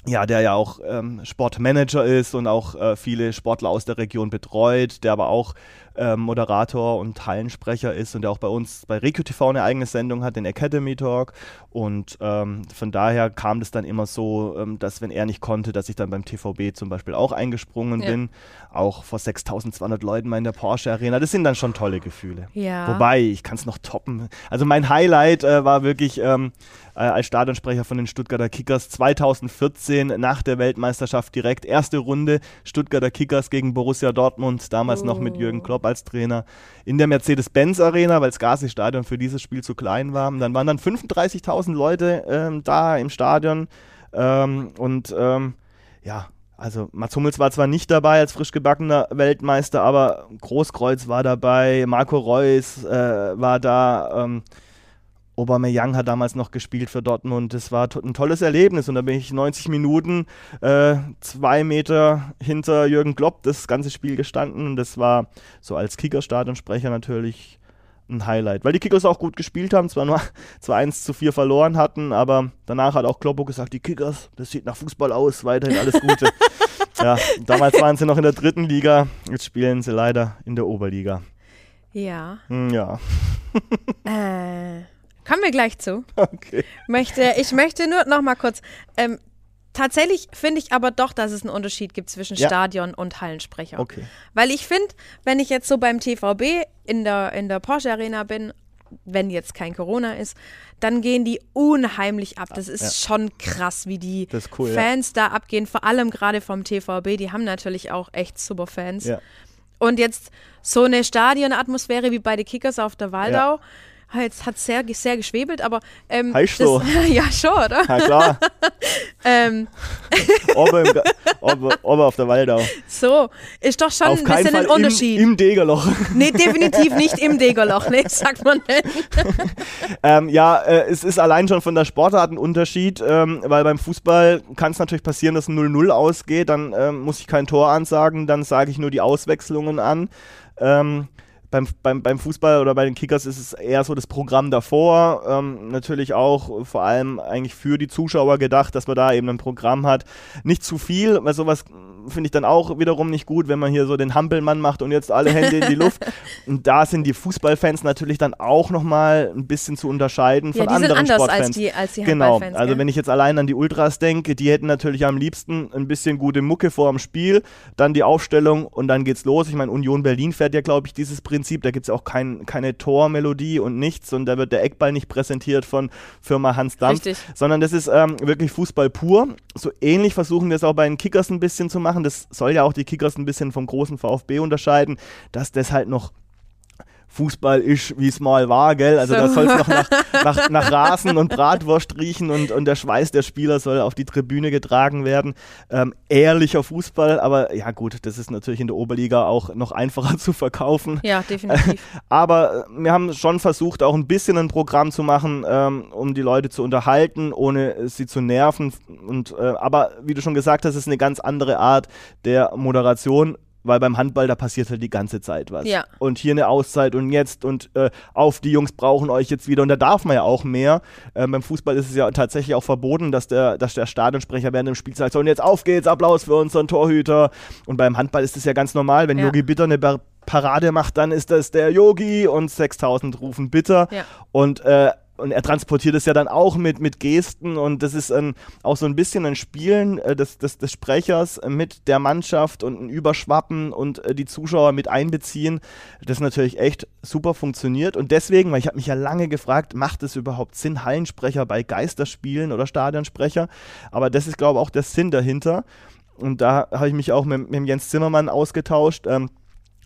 ja, der ja auch ähm, Sportmanager ist und auch äh, viele Sportler aus der Region betreut, der aber auch äh, Moderator und Hallensprecher ist und der auch bei uns bei RecuTV eine eigene Sendung hat, den Academy Talk. Und ähm, von daher kam das dann immer so, ähm, dass wenn er nicht konnte, dass ich dann beim TVB zum Beispiel auch eingesprungen ja. bin. Auch vor 6200 Leuten mal in der Porsche Arena. Das sind dann schon tolle Gefühle. Ja. Wobei, ich kann es noch toppen. Also mein Highlight äh, war wirklich ähm, äh, als Stadionsprecher von den Stuttgarter Kickers 2014 nach der Weltmeisterschaft direkt erste Runde Stuttgarter Kickers gegen Borussia Dortmund, damals oh. noch mit Jürgen Klopp als Trainer in der Mercedes-Benz Arena, weil das Gazi-Stadion für dieses Spiel zu klein war. Und dann waren dann 35.000 Leute ähm, da im Stadion ähm, und ähm, ja, also Mats Hummels war zwar nicht dabei als frisch gebackener Weltmeister, aber Großkreuz war dabei, Marco Reus äh, war da, ähm, Aubameyang hat damals noch gespielt für Dortmund. Das war ein tolles Erlebnis und da bin ich 90 Minuten äh, zwei Meter hinter Jürgen Klopp das ganze Spiel gestanden und das war so als Kicker-Stadionsprecher natürlich ein Highlight, weil die Kickers auch gut gespielt haben, zwar nur 2-1 zu 4 verloren hatten, aber danach hat auch Kloppo gesagt, die Kickers, das sieht nach Fußball aus, weiterhin alles Gute. ja, damals waren sie noch in der dritten Liga, jetzt spielen sie leider in der Oberliga. Ja. Hm, ja. äh, kommen wir gleich zu. Okay. Möchte, ich möchte nur noch mal kurz, ähm, Tatsächlich finde ich aber doch, dass es einen Unterschied gibt zwischen ja. Stadion und Hallensprecher. Okay. Weil ich finde, wenn ich jetzt so beim TVB in der, in der Porsche Arena bin, wenn jetzt kein Corona ist, dann gehen die unheimlich ab. Das ist ja. schon krass, wie die cool, Fans ja. da abgehen, vor allem gerade vom TVB. Die haben natürlich auch echt super Fans. Und jetzt so eine Stadionatmosphäre wie bei den Kickers auf der Waldau. Jetzt hat es sehr, sehr geschwebelt, aber. Ähm, heißt so. ja, schon, oder? Ja, klar. ähm. oben, im, oben, oben auf der Waldau. So, ist doch schon auf ein bisschen Fall ein Unterschied. Im, im Degerloch. Nee, definitiv nicht im Degerloch, nee, sagt man nicht. ähm, ja, äh, es ist allein schon von der Sportart ein Unterschied, ähm, weil beim Fußball kann es natürlich passieren, dass 0-0 ausgeht, dann ähm, muss ich kein Tor ansagen, dann sage ich nur die Auswechslungen an. Ähm, beim, beim, beim Fußball oder bei den Kickers ist es eher so das Programm davor. Ähm, natürlich auch vor allem eigentlich für die Zuschauer gedacht, dass man da eben ein Programm hat. Nicht zu viel, weil sowas finde ich dann auch wiederum nicht gut, wenn man hier so den Hampelmann macht und jetzt alle Hände in die Luft. Und da sind die Fußballfans natürlich dann auch nochmal ein bisschen zu unterscheiden von ja, die anderen sind anders Sportfans. Als die, als die genau, also gell? wenn ich jetzt allein an die Ultras denke, die hätten natürlich am liebsten ein bisschen gute Mucke vor dem Spiel, dann die Aufstellung und dann geht's los. Ich meine, Union Berlin fährt ja, glaube ich, dieses Prinzip. Da gibt es auch kein, keine Tormelodie und nichts und da wird der Eckball nicht präsentiert von Firma Hans Dampf, Richtig. sondern das ist ähm, wirklich Fußball pur. So ähnlich versuchen wir es auch bei den Kickers ein bisschen zu machen machen. Das soll ja auch die Kickers ein bisschen vom großen VfB unterscheiden, dass das halt noch Fußball ist, wie es mal war, gell? Also so. da soll es noch nach, nach, nach, Rasen und Bratwurst riechen und, und der Schweiß der Spieler soll auf die Tribüne getragen werden. Ähm, ehrlicher Fußball, aber ja gut, das ist natürlich in der Oberliga auch noch einfacher zu verkaufen. Ja, definitiv. aber wir haben schon versucht, auch ein bisschen ein Programm zu machen, ähm, um die Leute zu unterhalten, ohne sie zu nerven. Und, äh, aber wie du schon gesagt hast, ist eine ganz andere Art der Moderation weil beim Handball, da passiert halt die ganze Zeit was. Ja. Und hier eine Auszeit und jetzt und äh, auf, die Jungs brauchen euch jetzt wieder und da darf man ja auch mehr. Ähm, beim Fußball ist es ja tatsächlich auch verboten, dass der, dass der Stadionsprecher während dem Spiel sagt, so und jetzt auf geht's, Applaus für unseren Torhüter. Und beim Handball ist es ja ganz normal, wenn Yogi ja. Bitter eine Parade macht, dann ist das der Yogi und 6000 rufen Bitter. Ja. Und äh, und er transportiert es ja dann auch mit, mit Gesten. Und das ist ein, auch so ein bisschen ein Spielen äh, des, des, des Sprechers mit der Mannschaft und ein Überschwappen und äh, die Zuschauer mit einbeziehen, das natürlich echt super funktioniert. Und deswegen, weil ich habe mich ja lange gefragt, macht es überhaupt Sinn, Hallensprecher bei Geisterspielen oder Stadionsprecher, aber das ist glaube ich auch der Sinn dahinter. Und da habe ich mich auch mit, mit Jens Zimmermann ausgetauscht, ähm,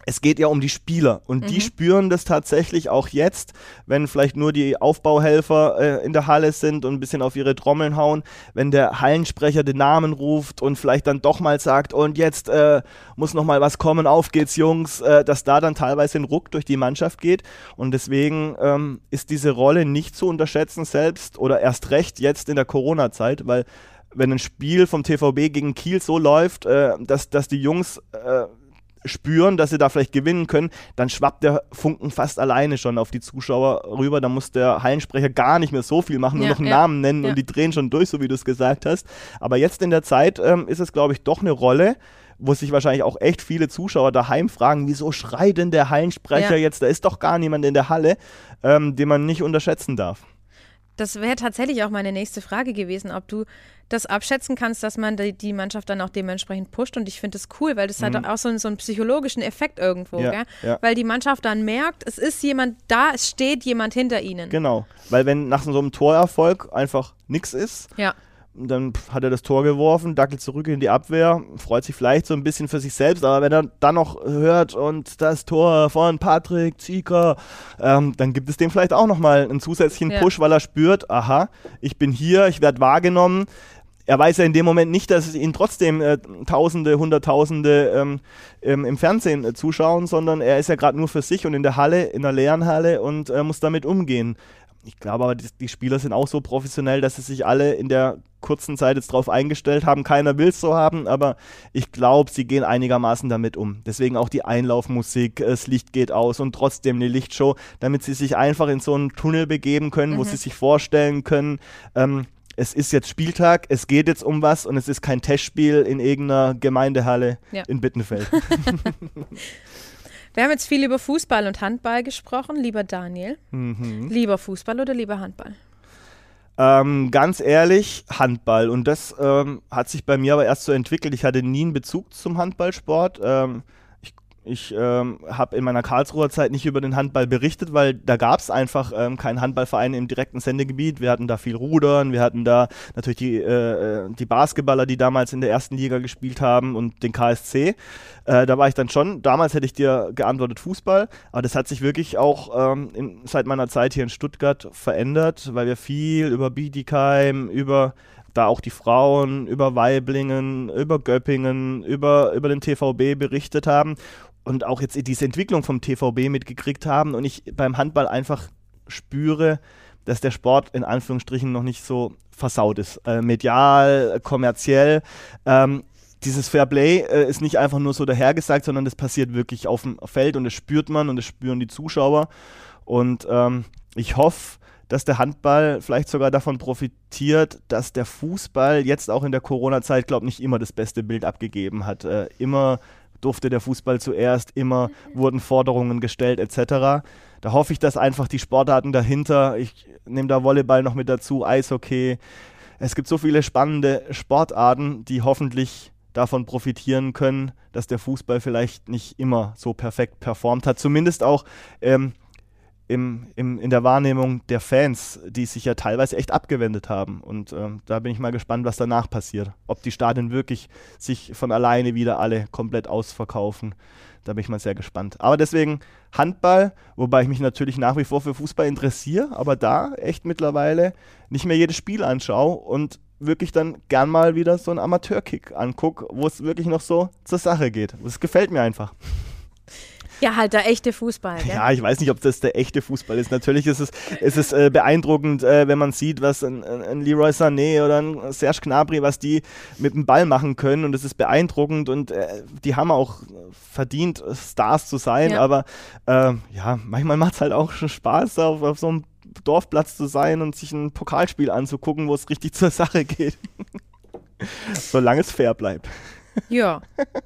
es geht ja um die Spieler und mhm. die spüren das tatsächlich auch jetzt, wenn vielleicht nur die Aufbauhelfer äh, in der Halle sind und ein bisschen auf ihre Trommeln hauen, wenn der Hallensprecher den Namen ruft und vielleicht dann doch mal sagt, und jetzt äh, muss noch mal was kommen, auf geht's Jungs, äh, dass da dann teilweise ein Ruck durch die Mannschaft geht und deswegen ähm, ist diese Rolle nicht zu unterschätzen selbst oder erst recht jetzt in der Corona-Zeit, weil wenn ein Spiel vom TVB gegen Kiel so läuft, äh, dass, dass die Jungs äh, spüren, dass sie da vielleicht gewinnen können, dann schwappt der Funken fast alleine schon auf die Zuschauer rüber. Da muss der Hallensprecher gar nicht mehr so viel machen, nur ja, noch einen ja, Namen nennen ja. und die drehen schon durch, so wie du es gesagt hast. Aber jetzt in der Zeit ähm, ist es, glaube ich, doch eine Rolle, wo sich wahrscheinlich auch echt viele Zuschauer daheim fragen, wieso schreit denn der Hallensprecher jetzt? Da ist doch gar niemand in der Halle, ähm, den man nicht unterschätzen darf. Das wäre tatsächlich auch meine nächste Frage gewesen, ob du das abschätzen kannst, dass man die, die Mannschaft dann auch dementsprechend pusht. Und ich finde das cool, weil das mhm. hat auch so, so einen psychologischen Effekt irgendwo, ja, ja. weil die Mannschaft dann merkt, es ist jemand da, es steht jemand hinter ihnen. Genau, weil wenn nach so einem Torerfolg einfach nichts ist, ja dann hat er das Tor geworfen, dackelt zurück in die Abwehr, freut sich vielleicht so ein bisschen für sich selbst, aber wenn er dann noch hört und das Tor von Patrick Zieker, ähm, dann gibt es dem vielleicht auch nochmal einen zusätzlichen ja. Push, weil er spürt, aha, ich bin hier, ich werde wahrgenommen. Er weiß ja in dem Moment nicht, dass ihn trotzdem äh, Tausende, Hunderttausende ähm, ähm, im Fernsehen äh, zuschauen, sondern er ist ja gerade nur für sich und in der Halle, in der leeren Halle und äh, muss damit umgehen ich glaube aber, die, die, Spieler sind auch so professionell, dass sie sich alle in der kurzen Zeit jetzt drauf eingestellt haben. Keiner will es so haben, aber ich glaube, sie gehen einigermaßen damit um. Deswegen auch die Einlaufmusik, das Licht geht aus und trotzdem eine Lichtshow, damit sie sich einfach in so einen Tunnel begeben können, mhm. wo sie sich vorstellen können, ähm, es ist jetzt Spieltag, es geht jetzt um was und es ist kein Testspiel in irgendeiner Gemeindehalle ja. in Bittenfeld. Wir haben jetzt viel über Fußball und Handball gesprochen. Lieber Daniel, mhm. lieber Fußball oder lieber Handball? Ähm, ganz ehrlich, Handball. Und das ähm, hat sich bei mir aber erst so entwickelt. Ich hatte nie einen Bezug zum Handballsport. Ähm, ich ähm, habe in meiner Karlsruher Zeit nicht über den Handball berichtet, weil da gab es einfach ähm, keinen Handballverein im direkten Sendegebiet. Wir hatten da viel Rudern, wir hatten da natürlich die, äh, die Basketballer, die damals in der ersten Liga gespielt haben und den KSC. Äh, da war ich dann schon, damals hätte ich dir geantwortet Fußball, aber das hat sich wirklich auch ähm, in, seit meiner Zeit hier in Stuttgart verändert, weil wir viel über Bietigheim, über da auch die Frauen über Weiblingen, über Göppingen, über, über den TVB berichtet haben und auch jetzt diese Entwicklung vom TVB mitgekriegt haben und ich beim Handball einfach spüre, dass der Sport in Anführungsstrichen noch nicht so versaut ist. Äh, medial, kommerziell. Ähm, dieses Fairplay äh, ist nicht einfach nur so dahergesagt, sondern das passiert wirklich auf dem Feld und das spürt man und das spüren die Zuschauer. Und ähm, ich hoffe, dass der Handball vielleicht sogar davon profitiert, dass der Fußball jetzt auch in der Corona-Zeit, glaube ich, nicht immer das beste Bild abgegeben hat. Äh, immer durfte der Fußball zuerst, immer wurden Forderungen gestellt etc. Da hoffe ich, dass einfach die Sportarten dahinter, ich nehme da Volleyball noch mit dazu, Eishockey, es gibt so viele spannende Sportarten, die hoffentlich davon profitieren können, dass der Fußball vielleicht nicht immer so perfekt performt hat. Zumindest auch ähm, im, im, in der Wahrnehmung der Fans, die sich ja teilweise echt abgewendet haben. Und ähm, da bin ich mal gespannt, was danach passiert. Ob die Stadien wirklich sich von alleine wieder alle komplett ausverkaufen. Da bin ich mal sehr gespannt. Aber deswegen Handball, wobei ich mich natürlich nach wie vor für Fußball interessiere, aber da echt mittlerweile nicht mehr jedes Spiel anschaue und wirklich dann gern mal wieder so einen Amateurkick angucke, wo es wirklich noch so zur Sache geht. Das gefällt mir einfach. Ja, halt der echte Fußball. Gell? Ja, ich weiß nicht, ob das der echte Fußball ist. Natürlich ist es, ist es äh, beeindruckend, äh, wenn man sieht, was ein, ein, Leroy Sané oder ein Serge Gnabry, was die mit dem Ball machen können. Und es ist beeindruckend und äh, die haben auch verdient, Stars zu sein. Ja. Aber äh, ja, manchmal macht es halt auch schon Spaß, auf, auf so einem Dorfplatz zu sein und sich ein Pokalspiel anzugucken, wo es richtig zur Sache geht. Solange es fair bleibt. Ja.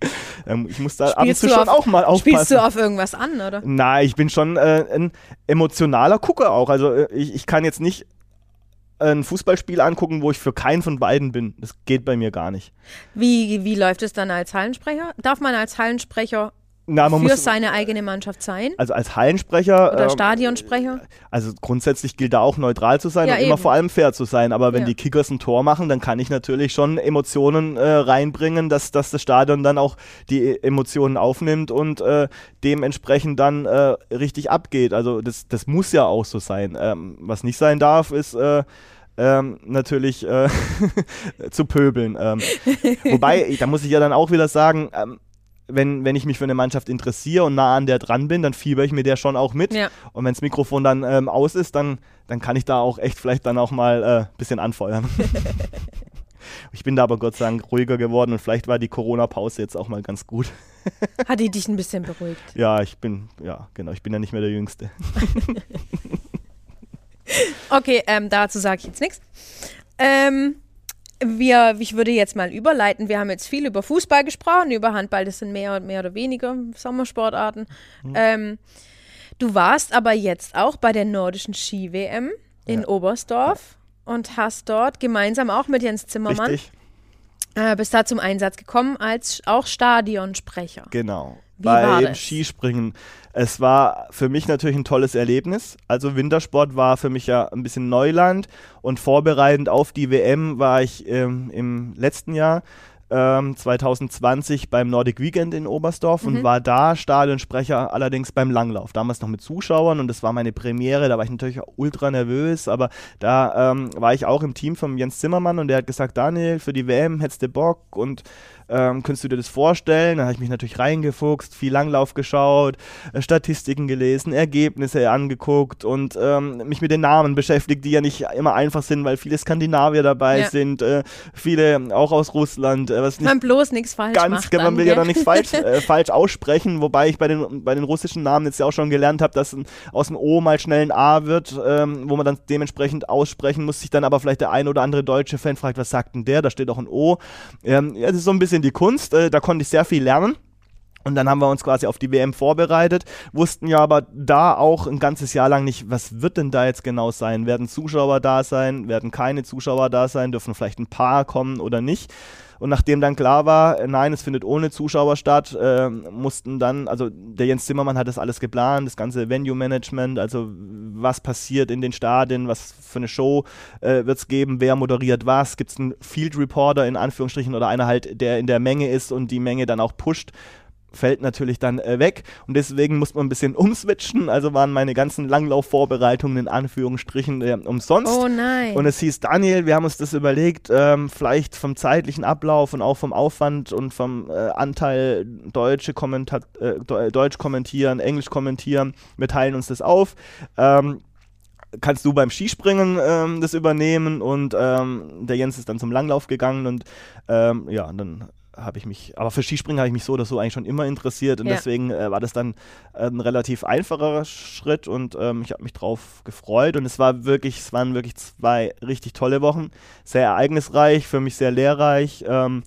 Ähm, ich muss da spielst ab und zu schon auf, auch mal aufpassen. Spielst du auf irgendwas an, oder? Nein, ich bin schon äh, ein emotionaler Gucker auch. Also äh, ich, ich kann jetzt nicht ein Fußballspiel angucken, wo ich für keinen von beiden bin. Das geht bei mir gar nicht. Wie, wie läuft es dann als Hallensprecher? Darf man als Hallensprecher na, für muss, seine eigene Mannschaft sein? Also als Hallensprecher. Oder ähm, Stadionsprecher? Also grundsätzlich gilt da auch neutral zu sein ja, und eben. immer vor allem fair zu sein. Aber wenn ja. die Kickers ein Tor machen, dann kann ich natürlich schon Emotionen äh, reinbringen, dass, dass das Stadion dann auch die Emotionen aufnimmt und äh, dementsprechend dann äh, richtig abgeht. Also das, das muss ja auch so sein. Ähm, was nicht sein darf, ist. Äh, ähm, natürlich äh, zu pöbeln. Ähm, wobei, da muss ich ja dann auch wieder sagen, ähm, wenn, wenn ich mich für eine Mannschaft interessiere und nah an der dran bin, dann fieber ich mir der schon auch mit. Ja. Und wenn das Mikrofon dann ähm, aus ist, dann, dann kann ich da auch echt vielleicht dann auch mal ein äh, bisschen anfeuern. ich bin da aber Gott sei Dank ruhiger geworden und vielleicht war die Corona-Pause jetzt auch mal ganz gut. Hat die dich ein bisschen beruhigt? Ja, ich bin, ja, genau, ich bin ja nicht mehr der Jüngste. okay, ähm, dazu sage ich jetzt nichts. Ähm, wir, ich würde jetzt mal überleiten. Wir haben jetzt viel über Fußball gesprochen, über Handball, das sind mehr, mehr oder weniger Sommersportarten. Mhm. Ähm, du warst aber jetzt auch bei der nordischen Ski-WM in ja. Oberstdorf ja. und hast dort gemeinsam auch mit Jens Zimmermann Richtig. Äh, bist da zum Einsatz gekommen als auch Stadionsprecher. Genau. Wie beim Skispringen. Es war für mich natürlich ein tolles Erlebnis. Also Wintersport war für mich ja ein bisschen Neuland und vorbereitend auf die WM war ich ähm, im letzten Jahr ähm, 2020 beim Nordic Weekend in Oberstdorf mhm. und war da Stadionsprecher, allerdings beim Langlauf. Damals noch mit Zuschauern und das war meine Premiere. Da war ich natürlich ultra nervös, aber da ähm, war ich auch im Team von Jens Zimmermann und der hat gesagt: Daniel, für die WM hättest du Bock und ähm, könntest du dir das vorstellen? Da habe ich mich natürlich reingefuchst, viel Langlauf geschaut, äh, Statistiken gelesen, Ergebnisse angeguckt und ähm, mich mit den Namen beschäftigt, die ja nicht immer einfach sind, weil viele Skandinavier dabei ja. sind, äh, viele auch aus Russland. Äh, was man bloß nichts falsch ganz, macht. Ganz, man will ja da nichts falsch, äh, falsch aussprechen, wobei ich bei den, bei den russischen Namen jetzt ja auch schon gelernt habe, dass ein, aus dem O mal schnell ein A wird, ähm, wo man dann dementsprechend aussprechen muss, sich dann aber vielleicht der ein oder andere deutsche Fan fragt, was sagt denn der? Da steht auch ein O. Ähm, ja, das ist so ein bisschen bisschen die Kunst. Äh, da konnte ich sehr viel lernen. Und dann haben wir uns quasi auf die WM vorbereitet, wussten ja aber da auch ein ganzes Jahr lang nicht, was wird denn da jetzt genau sein? Werden Zuschauer da sein? Werden keine Zuschauer da sein? Dürfen vielleicht ein paar kommen oder nicht? Und nachdem dann klar war, äh, nein, es findet ohne Zuschauer statt, äh, mussten dann, also der Jens Zimmermann hat das alles geplant, das ganze Venue-Management, also was passiert in den Stadien, was für eine Show äh, wird es geben, wer moderiert was, gibt es einen Field Reporter in Anführungsstrichen oder einer halt, der in der Menge ist und die Menge dann auch pusht fällt natürlich dann äh, weg und deswegen muss man ein bisschen umswitchen. Also waren meine ganzen Langlaufvorbereitungen in Anführungsstrichen äh, umsonst. Oh nein. Und es hieß, Daniel, wir haben uns das überlegt, ähm, vielleicht vom zeitlichen Ablauf und auch vom Aufwand und vom äh, Anteil deutsche Kommentar äh, Deutsch kommentieren, Englisch kommentieren, wir teilen uns das auf. Ähm, kannst du beim Skispringen ähm, das übernehmen und ähm, der Jens ist dann zum Langlauf gegangen und ähm, ja, dann habe ich mich, aber für Skispringen habe ich mich so oder so eigentlich schon immer interessiert und ja. deswegen äh, war das dann äh, ein relativ einfacher Schritt und ähm, ich habe mich drauf gefreut und es war wirklich, es waren wirklich zwei richtig tolle Wochen, sehr ereignisreich, für mich sehr lehrreich. Ähm,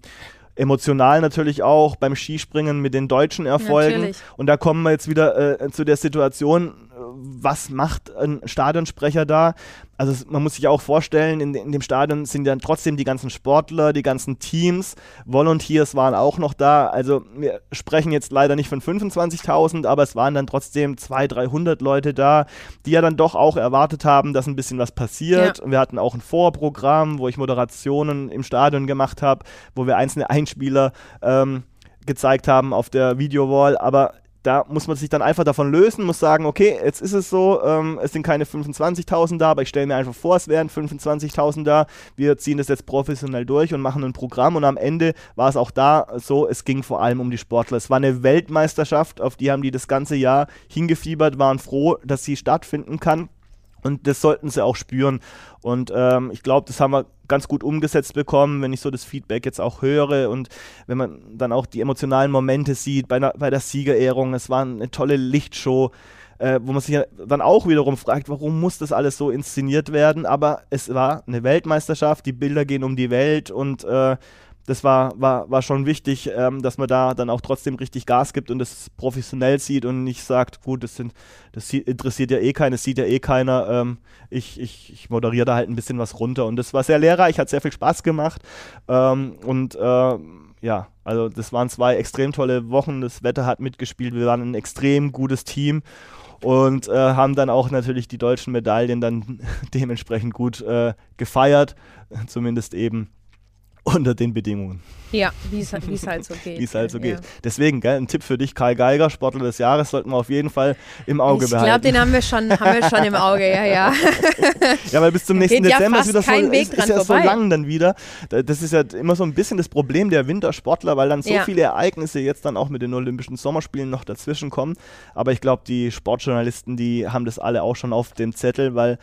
emotional natürlich auch beim Skispringen mit den deutschen Erfolgen. Natürlich. Und da kommen wir jetzt wieder äh, zu der Situation, was macht ein Stadionsprecher da? Also man muss sich auch vorstellen, in, in, dem Stadion sind dann trotzdem die ganzen Sportler, die ganzen Teams, Volunteers waren auch noch da. Also wir sprechen jetzt leider nicht von 25.000, aber es waren dann trotzdem 200, 300 Leute da, die ja dann doch auch erwartet haben, dass ein bisschen was passiert. Ja. Wir hatten auch ein Vorprogramm, wo ich Moderationen im Stadion gemacht habe, wo wir einzelne Einspieler ähm, gezeigt haben auf der Videowall, aber da muss man sich dann einfach davon lösen, muss sagen, okay, jetzt ist es so, ähm, es sind keine 25.000 da, aber ich stelle mir einfach vor, es wären 25.000 da. Wir ziehen das jetzt professionell durch und machen ein Programm und am Ende war es auch da so, es ging vor allem um die Sportler. Es war eine Weltmeisterschaft, auf die haben die das ganze Jahr hingefiebert, waren froh, dass sie stattfinden kann. Und das sollten sie auch spüren. Und ähm, ich glaube, das haben wir ganz gut umgesetzt bekommen, wenn ich so das Feedback jetzt auch höre und wenn man dann auch die emotionalen Momente sieht bei, na, bei der Siegerehrung. Es war eine tolle Lichtshow, äh, wo man sich dann auch wiederum fragt, warum muss das alles so inszeniert werden? Aber es war eine Weltmeisterschaft, die Bilder gehen um die Welt und äh, das war, war, war schon wichtig, ähm, dass man da dann auch trotzdem richtig Gas gibt und das professionell sieht und nicht sagt, gut, das, sind, das interessiert ja eh keiner, das sieht ja eh keiner. Ähm, ich, ich, ich moderiere da halt ein bisschen was runter. Und das war sehr lehrreich, hat sehr viel Spaß gemacht. Ähm, und äh, ja, also das waren zwei extrem tolle Wochen. Das Wetter hat mitgespielt. Wir waren ein extrem gutes Team und äh, haben dann auch natürlich die deutschen Medaillen dann dementsprechend gut äh, gefeiert. Zumindest eben unter den Bedingungen. Ja, wie es halt so geht. wie es halt so geht. Deswegen, gell, ein Tipp für dich, Karl Geiger, Sportler des Jahres, sollten wir auf jeden Fall im Auge ich behalten. Ich glaube, den haben wir, schon, haben wir schon im Auge, ja, ja. ja, weil bis zum nächsten geht Dezember ja ist, wieder so, ist, ist ja so lang dann wieder. Das ist ja immer so ein bisschen das Problem der Wintersportler, weil dann so ja. viele Ereignisse jetzt dann auch mit den Olympischen Sommerspielen noch dazwischen kommen. Aber ich glaube, die Sportjournalisten, die haben das alle auch schon auf dem Zettel, weil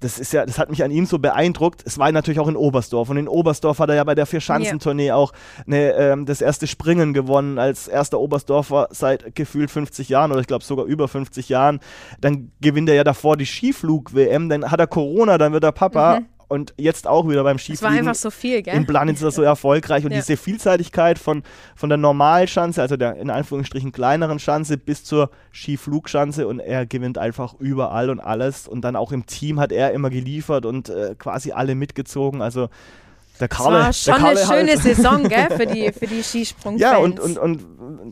das ist ja, das hat mich an ihm so beeindruckt. Es war natürlich auch in Oberstdorf und in Oberstdorf hat er ja bei der Vierschanzentournee ja. auch eine, ähm, das erste Springen gewonnen als erster Oberstdorfer seit gefühlt 50 Jahren oder ich glaube sogar über 50 Jahren. Dann gewinnt er ja davor die Skiflug-WM, dann hat er Corona, dann wird er Papa. Mhm und jetzt auch wieder beim Skifliegen. Es war einfach so viel, gell? In Planitz ist das so erfolgreich und Ja. diese Vielseitigkeit von, von der Normalschanze, also der in Anführungsstrichen kleineren Schanze bis zur Skiflugschanze und er gewinnt einfach überall und alles und dann auch im Team hat er immer geliefert und äh, quasi alle mitgezogen, also der Karle, war schon eine schöne halt. Saison, gell, für die, für die Skisprungfans. Ja, und, und, und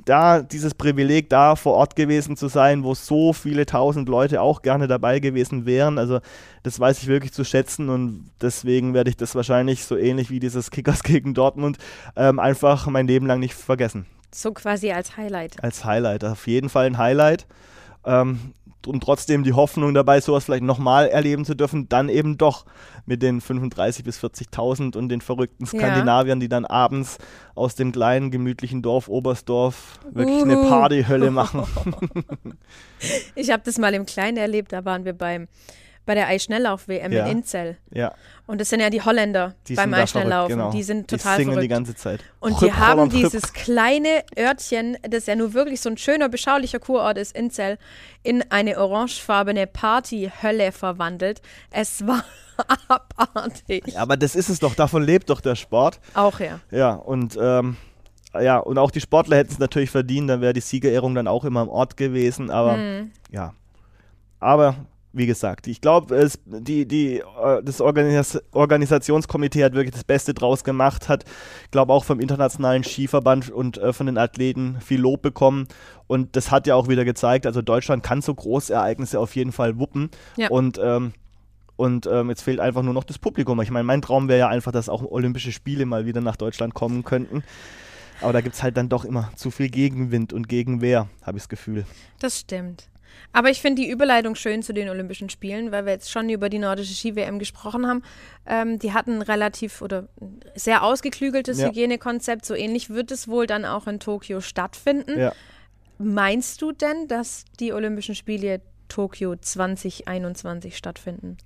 da dieses Privileg, da vor Ort gewesen zu sein, wo so viele tausend Leute auch gerne dabei gewesen wären, also das weiß ich wirklich zu schätzen und deswegen werde ich das wahrscheinlich so ähnlich wie dieses Kickers gegen Dortmund ähm, einfach mein Leben lang nicht vergessen. so quasi als Highlight. Als Highlight, auf jeden Fall ein Highlight. Ähm, und trotzdem die Hoffnung dabei, sowas vielleicht nochmal erleben zu dürfen, dann eben doch mit den 35.000 bis 40.000 und den verrückten Ja. Skandinaviern, die dann abends aus dem kleinen, gemütlichen Dorf Oberstdorf wirklich eine Uhu. Partyhölle machen. Ich habe das mal im Kleinen erlebt, da waren wir beim, bei der Eisschnelllauf-WM Ja. in Inzell. ja, Und das sind ja die Holländer die beim Eisschnelllaufen. genau. Die sind total die singen verrückt. die ganze Zeit. Und Hüpp, die haben Holland, dieses kleine Örtchen, das ja nur wirklich so ein schöner, beschaulicher Kurort ist, Inzell, in eine orangefarbene Partyhölle verwandelt. Es war abartig. Ja, aber das ist es doch, davon lebt doch der Sport. Auch ja. Ja, und ähm, ja, und auch die Sportler hätten es natürlich verdient, dann wäre die Siegerehrung dann auch immer im Ort gewesen, aber Hm. ja. Aber wie gesagt, ich glaube, es- die, die, äh, das Organis Organisationskomitee hat wirklich das Beste draus gemacht, hat, glaube auch vom internationalen Skiverband und äh, von den Athleten viel Lob bekommen. Und das hat ja auch wieder gezeigt, also Deutschland kann so Großereignisse auf jeden Fall wuppen. Ja. Und ähm, und ähm, jetzt fehlt einfach nur noch das Publikum. Ich meine, mein Traum wäre ja einfach, dass auch Olympische Spiele mal wieder nach Deutschland kommen könnten. Aber da gibt es halt dann doch immer zu viel Gegenwind und Gegenwehr, habe ich das Gefühl. Das stimmt. Aber ich finde die Überleitung schön zu den Olympischen Spielen, weil wir jetzt schon über die nordische Ski-WM gesprochen haben. Ähm, die hatten ein relativ oder sehr ausgeklügeltes Ja. Hygienekonzept. So ähnlich wird es wohl dann auch in Tokio stattfinden. Ja. Meinst du denn, dass die Olympischen Spiele Tokio 2021 stattfinden?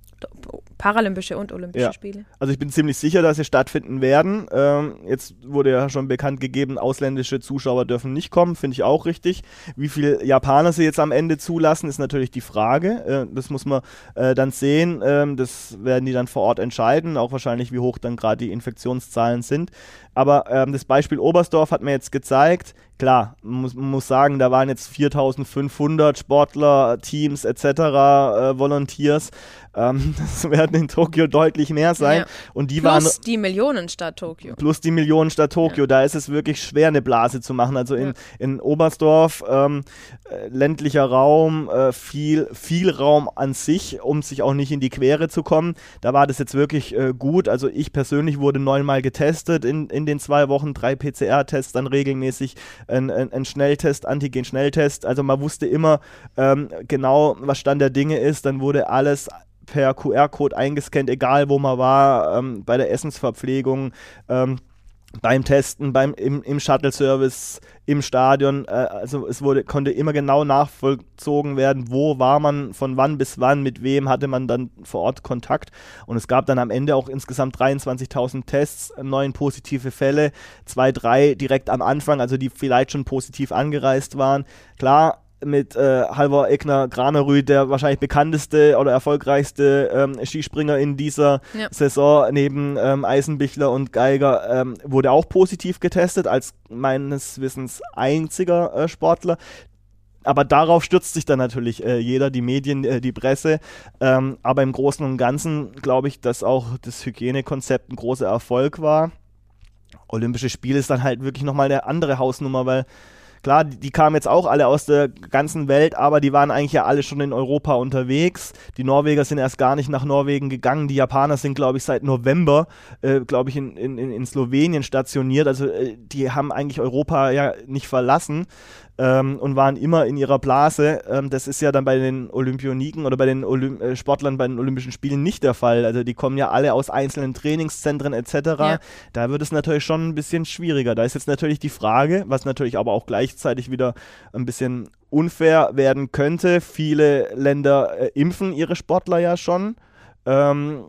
Paralympische und Olympische Ja. Spiele? Also ich bin ziemlich sicher, dass sie stattfinden werden. Ähm, jetzt wurde ja schon bekannt gegeben, ausländische Zuschauer dürfen nicht kommen, finde ich auch richtig. Wie viele Japaner sie jetzt am Ende zulassen, ist natürlich die Frage. Äh, das muss man äh, dann sehen. Ähm, das werden die dann vor Ort entscheiden, auch wahrscheinlich, wie hoch dann gerade die Infektionszahlen sind. Aber ähm, das Beispiel Oberstdorf hat mir jetzt gezeigt, klar, man muss, muss sagen, da waren jetzt 4500 Sportler, Teams etc., äh, Volunteers. Ähm, das werden in Tokio deutlich mehr sein. Ja. Und die waren Plus die Millionenstadt Tokio. plus die Millionenstadt Tokio. Da ist es wirklich schwer, eine Blase zu machen. Also in, Ja. in Oberstdorf, ähm, äh, ländlicher Raum, äh, viel, viel Raum an sich, um sich auch nicht in die Quere zu kommen. Da war das jetzt wirklich äh, gut. Also ich persönlich wurde neunmal getestet in, in den zwei Wochen, drei PCR-Tests, dann regelmäßig ein, ein, ein Schnelltest, Antigen-Schnelltest. Also man wusste immer ähm, genau, was Stand der Dinge ist. Dann wurde alles per QR-Code eingescannt, egal wo man war, ähm, bei der Essensverpflegung, ähm, beim Testen, beim, im, im Shuttle-Service, im Stadion. Äh, also es wurde, konnte immer genau nachvollzogen werden, wo war man, von wann bis wann, mit wem hatte man dann vor Ort Kontakt. Und es gab dann am Ende auch insgesamt 23.000 Tests, neun positive Fälle, zwei, drei direkt am Anfang, also die vielleicht schon positiv angereist waren. Klar, mit äh, Halvor Egner Granerüth, der wahrscheinlich bekannteste oder erfolgreichste ähm, Skispringer in dieser Ja. Saison neben ähm, Eisenbichler und Geiger, ähm, wurde auch positiv getestet, als meines Wissens einziger äh, Sportler. Aber darauf stürzt sich dann natürlich äh, jeder, die Medien, äh, die Presse. Ähm, aber im Großen und Ganzen glaube ich, dass auch das Hygienekonzept ein großer Erfolg war. Olympische Spiele ist dann halt wirklich nochmal eine andere Hausnummer, weil klar, die, die kamen jetzt auch alle aus der ganzen Welt, aber die waren eigentlich ja alle schon in Europa unterwegs. Die Norweger sind erst gar nicht nach Norwegen gegangen. Die Japaner sind, glaube ich, seit November, äh, glaube ich, in, in, in Slowenien stationiert. Also äh, die haben eigentlich Europa ja nicht verlassen ähm, und waren immer in ihrer Blase. Ähm, das ist ja dann bei den Olympioniken oder bei den Olymp äh, Sportlern bei den Olympischen Spielen nicht der Fall. Also die kommen ja alle aus einzelnen Trainingszentren etc. Ja. Da wird es natürlich schon ein bisschen schwieriger. Da ist jetzt natürlich die Frage, was natürlich aber auch gleichzeitig wieder ein bisschen unfair werden könnte. Viele Länder äh, impfen ihre Sportler ja schon. Ähm,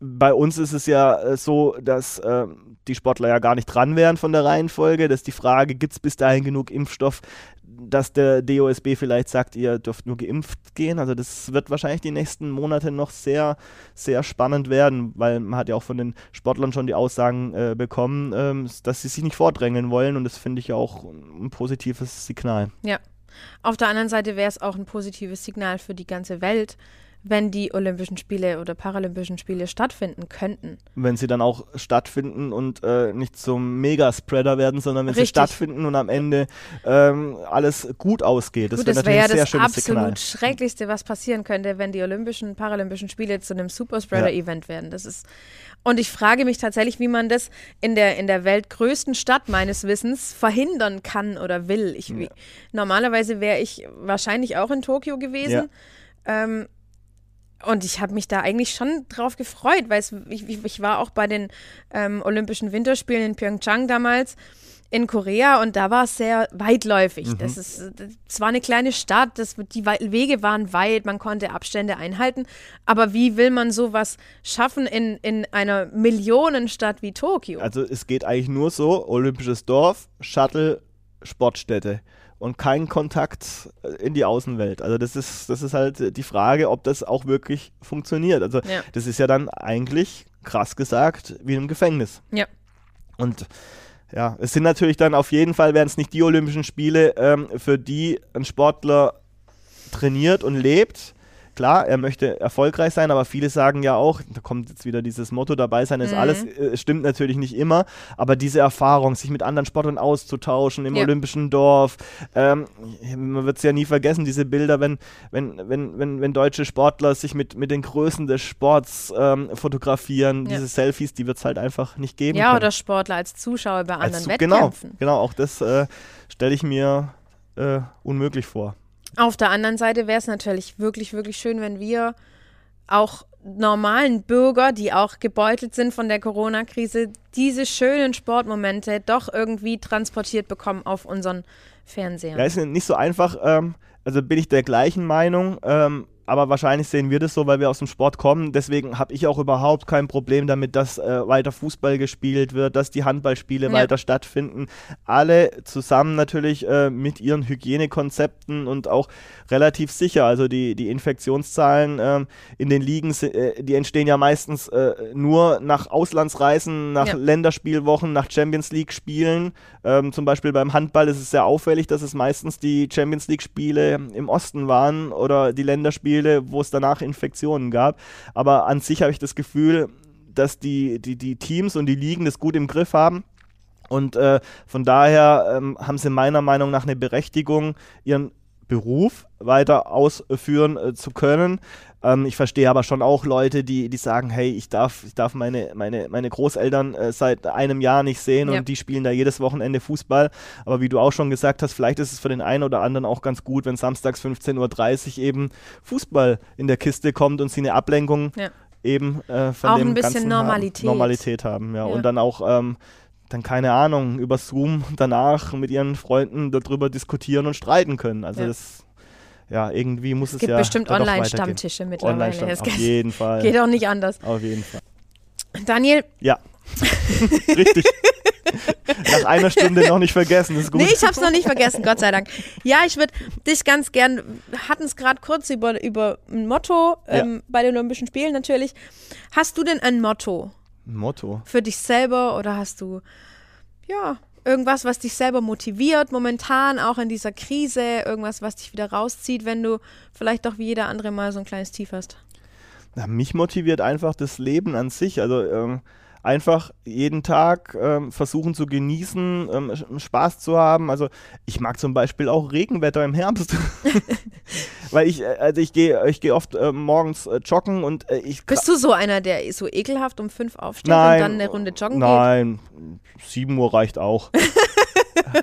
bei uns ist es ja äh, so, dass äh, die Sportler ja gar nicht dran wären von der Reihenfolge. Das ist die Frage, gibt es bis dahin genug Impfstoff, dass der DOSB vielleicht sagt, ihr dürft nur geimpft gehen. Also das wird wahrscheinlich die nächsten Monate noch sehr, sehr spannend werden, weil man hat ja auch von den Sportlern schon die Aussagen äh, bekommen, ähm, dass sie sich nicht vordrängeln wollen und das finde ich ja auch ein positives Signal. Ja. Auf der anderen Seite wäre es auch ein positives Signal für die ganze Welt, wenn die Olympischen Spiele oder Paralympischen Spiele stattfinden könnten. Wenn sie dann auch stattfinden und äh, nicht zum Megaspreader werden, sondern wenn Richtig. sie stattfinden und am Ende ähm, alles gut ausgeht. Das Gut, wäre das wäre ja das absolut Signal. Schrecklichste, was passieren könnte, wenn die Olympischen, Paralympischen Spiele zu einem Superspreader-Event werden. Das ist und ich frage mich tatsächlich, wie man das in der, in der weltgrößten Stadt meines Wissens verhindern kann oder will. Ich, Ja. Normalerweise wäre ich wahrscheinlich auch in Tokio gewesen. Ähm, und ich habe mich da eigentlich schon drauf gefreut, weil ich, ich, war auch bei den ähm, Olympischen Winterspielen in Pyeongchang damals in Korea und da war es sehr weitläufig. Mhm. Das ist, es war eine kleine Stadt, das, die Wege waren weit, man konnte Abstände einhalten. Aber wie will man sowas schaffen in, in einer Millionenstadt wie Tokio? Also es geht eigentlich nur so, olympisches Dorf, Shuttle, Sportstätte und kein Kontakt äh, in die Außenwelt. Also das ist, das ist halt die Frage, ob das auch wirklich funktioniert. Also Ja. das ist ja dann eigentlich, krass gesagt, wie im Gefängnis. Ja. Und ja, es sind natürlich dann auf jeden Fall, wären es nicht die Olympischen Spiele, ähm, für die ein Sportler trainiert und lebt. Klar, er möchte erfolgreich sein, aber viele sagen ja auch, da kommt jetzt wieder dieses Motto, dabei sein ist Mhm. alles, äh, stimmt natürlich nicht immer, aber diese Erfahrung, sich mit anderen Sportlern auszutauschen im Ja. olympischen Dorf, ähm, man wird es ja nie vergessen, diese Bilder, wenn, wenn, wenn, wenn, wenn deutsche Sportler sich mit, mit den Größen des Sports ähm, fotografieren, Ja. diese Selfies, die wird es halt einfach nicht geben ja, können. oder Sportler als Zuschauer bei anderen Als- genau, Wettkämpfen. genau, auch das äh, stelle ich mir äh, unmöglich vor. Auf der anderen Seite wäre es natürlich wirklich, wirklich schön, wenn wir auch normalen Bürger, die auch gebeutelt sind von der Corona-Krise, diese schönen Sportmomente doch irgendwie transportiert bekommen auf unseren Fernsehern. Ja, ist nicht so einfach. Ähm, also bin ich der gleichen Meinung. Ähm, aber wahrscheinlich sehen wir das so, weil wir aus dem Sport kommen. Deswegen habe ich auch überhaupt kein Problem damit, dass äh, weiter Fußball gespielt wird, dass die Handballspiele Ja. weiter stattfinden. Alle zusammen natürlich äh, mit ihren Hygienekonzepten und auch relativ sicher. Also die, die Infektionszahlen ähm, in den Ligen, äh, die entstehen ja meistens äh, nur nach Auslandsreisen, nach Ja. Länderspielwochen, nach Champions League-Spielen. Ähm, zum Beispiel beim Handball ist es sehr auffällig, dass es meistens die Champions League-Spiele im Osten waren oder die Länderspiele, wo es danach Infektionen gab. Aber an sich habe ich das Gefühl, dass die, die, die Teams und die Ligen das gut im Griff haben. Und äh, von daher ähm, haben sie meiner Meinung nach eine Berechtigung, ihren Beruf weiter ausführen äh, zu können. Ähm, ich verstehe aber schon auch Leute, die, die sagen, hey, ich darf, ich darf meine, meine, meine Großeltern äh, seit einem Jahr nicht sehen Ja. und die spielen da jedes Wochenende Fußball. Aber wie du auch schon gesagt hast, vielleicht ist es für den einen oder anderen auch ganz gut, wenn samstags 15.30 Uhr eben Fußball in der Kiste kommt und sie eine Ablenkung Ja. eben äh, von Auch dem ein bisschen ganzen Normalität. Haben, Normalität haben. Ja. Ja. Und dann auch ähm, dann keine Ahnung, über Zoom danach mit ihren Freunden darüber diskutieren und streiten können. Also Ja. das, ja, irgendwie muss es es gibt ja bestimmt Online-Stammtische mittlerweile. Es auf geht, jeden Fall. geht auch nicht anders. Auf jeden Fall. Daniel, Ja. Richtig. Nach einer Stunde noch nicht vergessen, ist gut. Nee, ich hab's noch nicht vergessen, Gott sei Dank. Ja, ich würde dich ganz gern, wir hatten es gerade kurz über, über ein Motto ähm, bei den Olympischen Spielen natürlich. Hast du denn ein Motto Motto. für dich selber oder hast du, ja, irgendwas, was dich selber motiviert, momentan auch in dieser Krise, irgendwas, was dich wieder rauszieht, wenn du vielleicht doch wie jeder andere mal so ein kleines Tief hast? Na, mich motiviert einfach das Leben an sich. Also ähm, einfach jeden Tag ähm, versuchen zu genießen, ähm, Spaß zu haben. Also ich mag zum Beispiel auch Regenwetter im Herbst. Weil ich, äh, also ich gehe ich gehe oft äh, morgens äh, joggen und äh, ich Bist du so einer, der so ekelhaft um fünf aufsteht Nein, und dann eine Runde joggen geht? Nein, 7 Uhr reicht auch.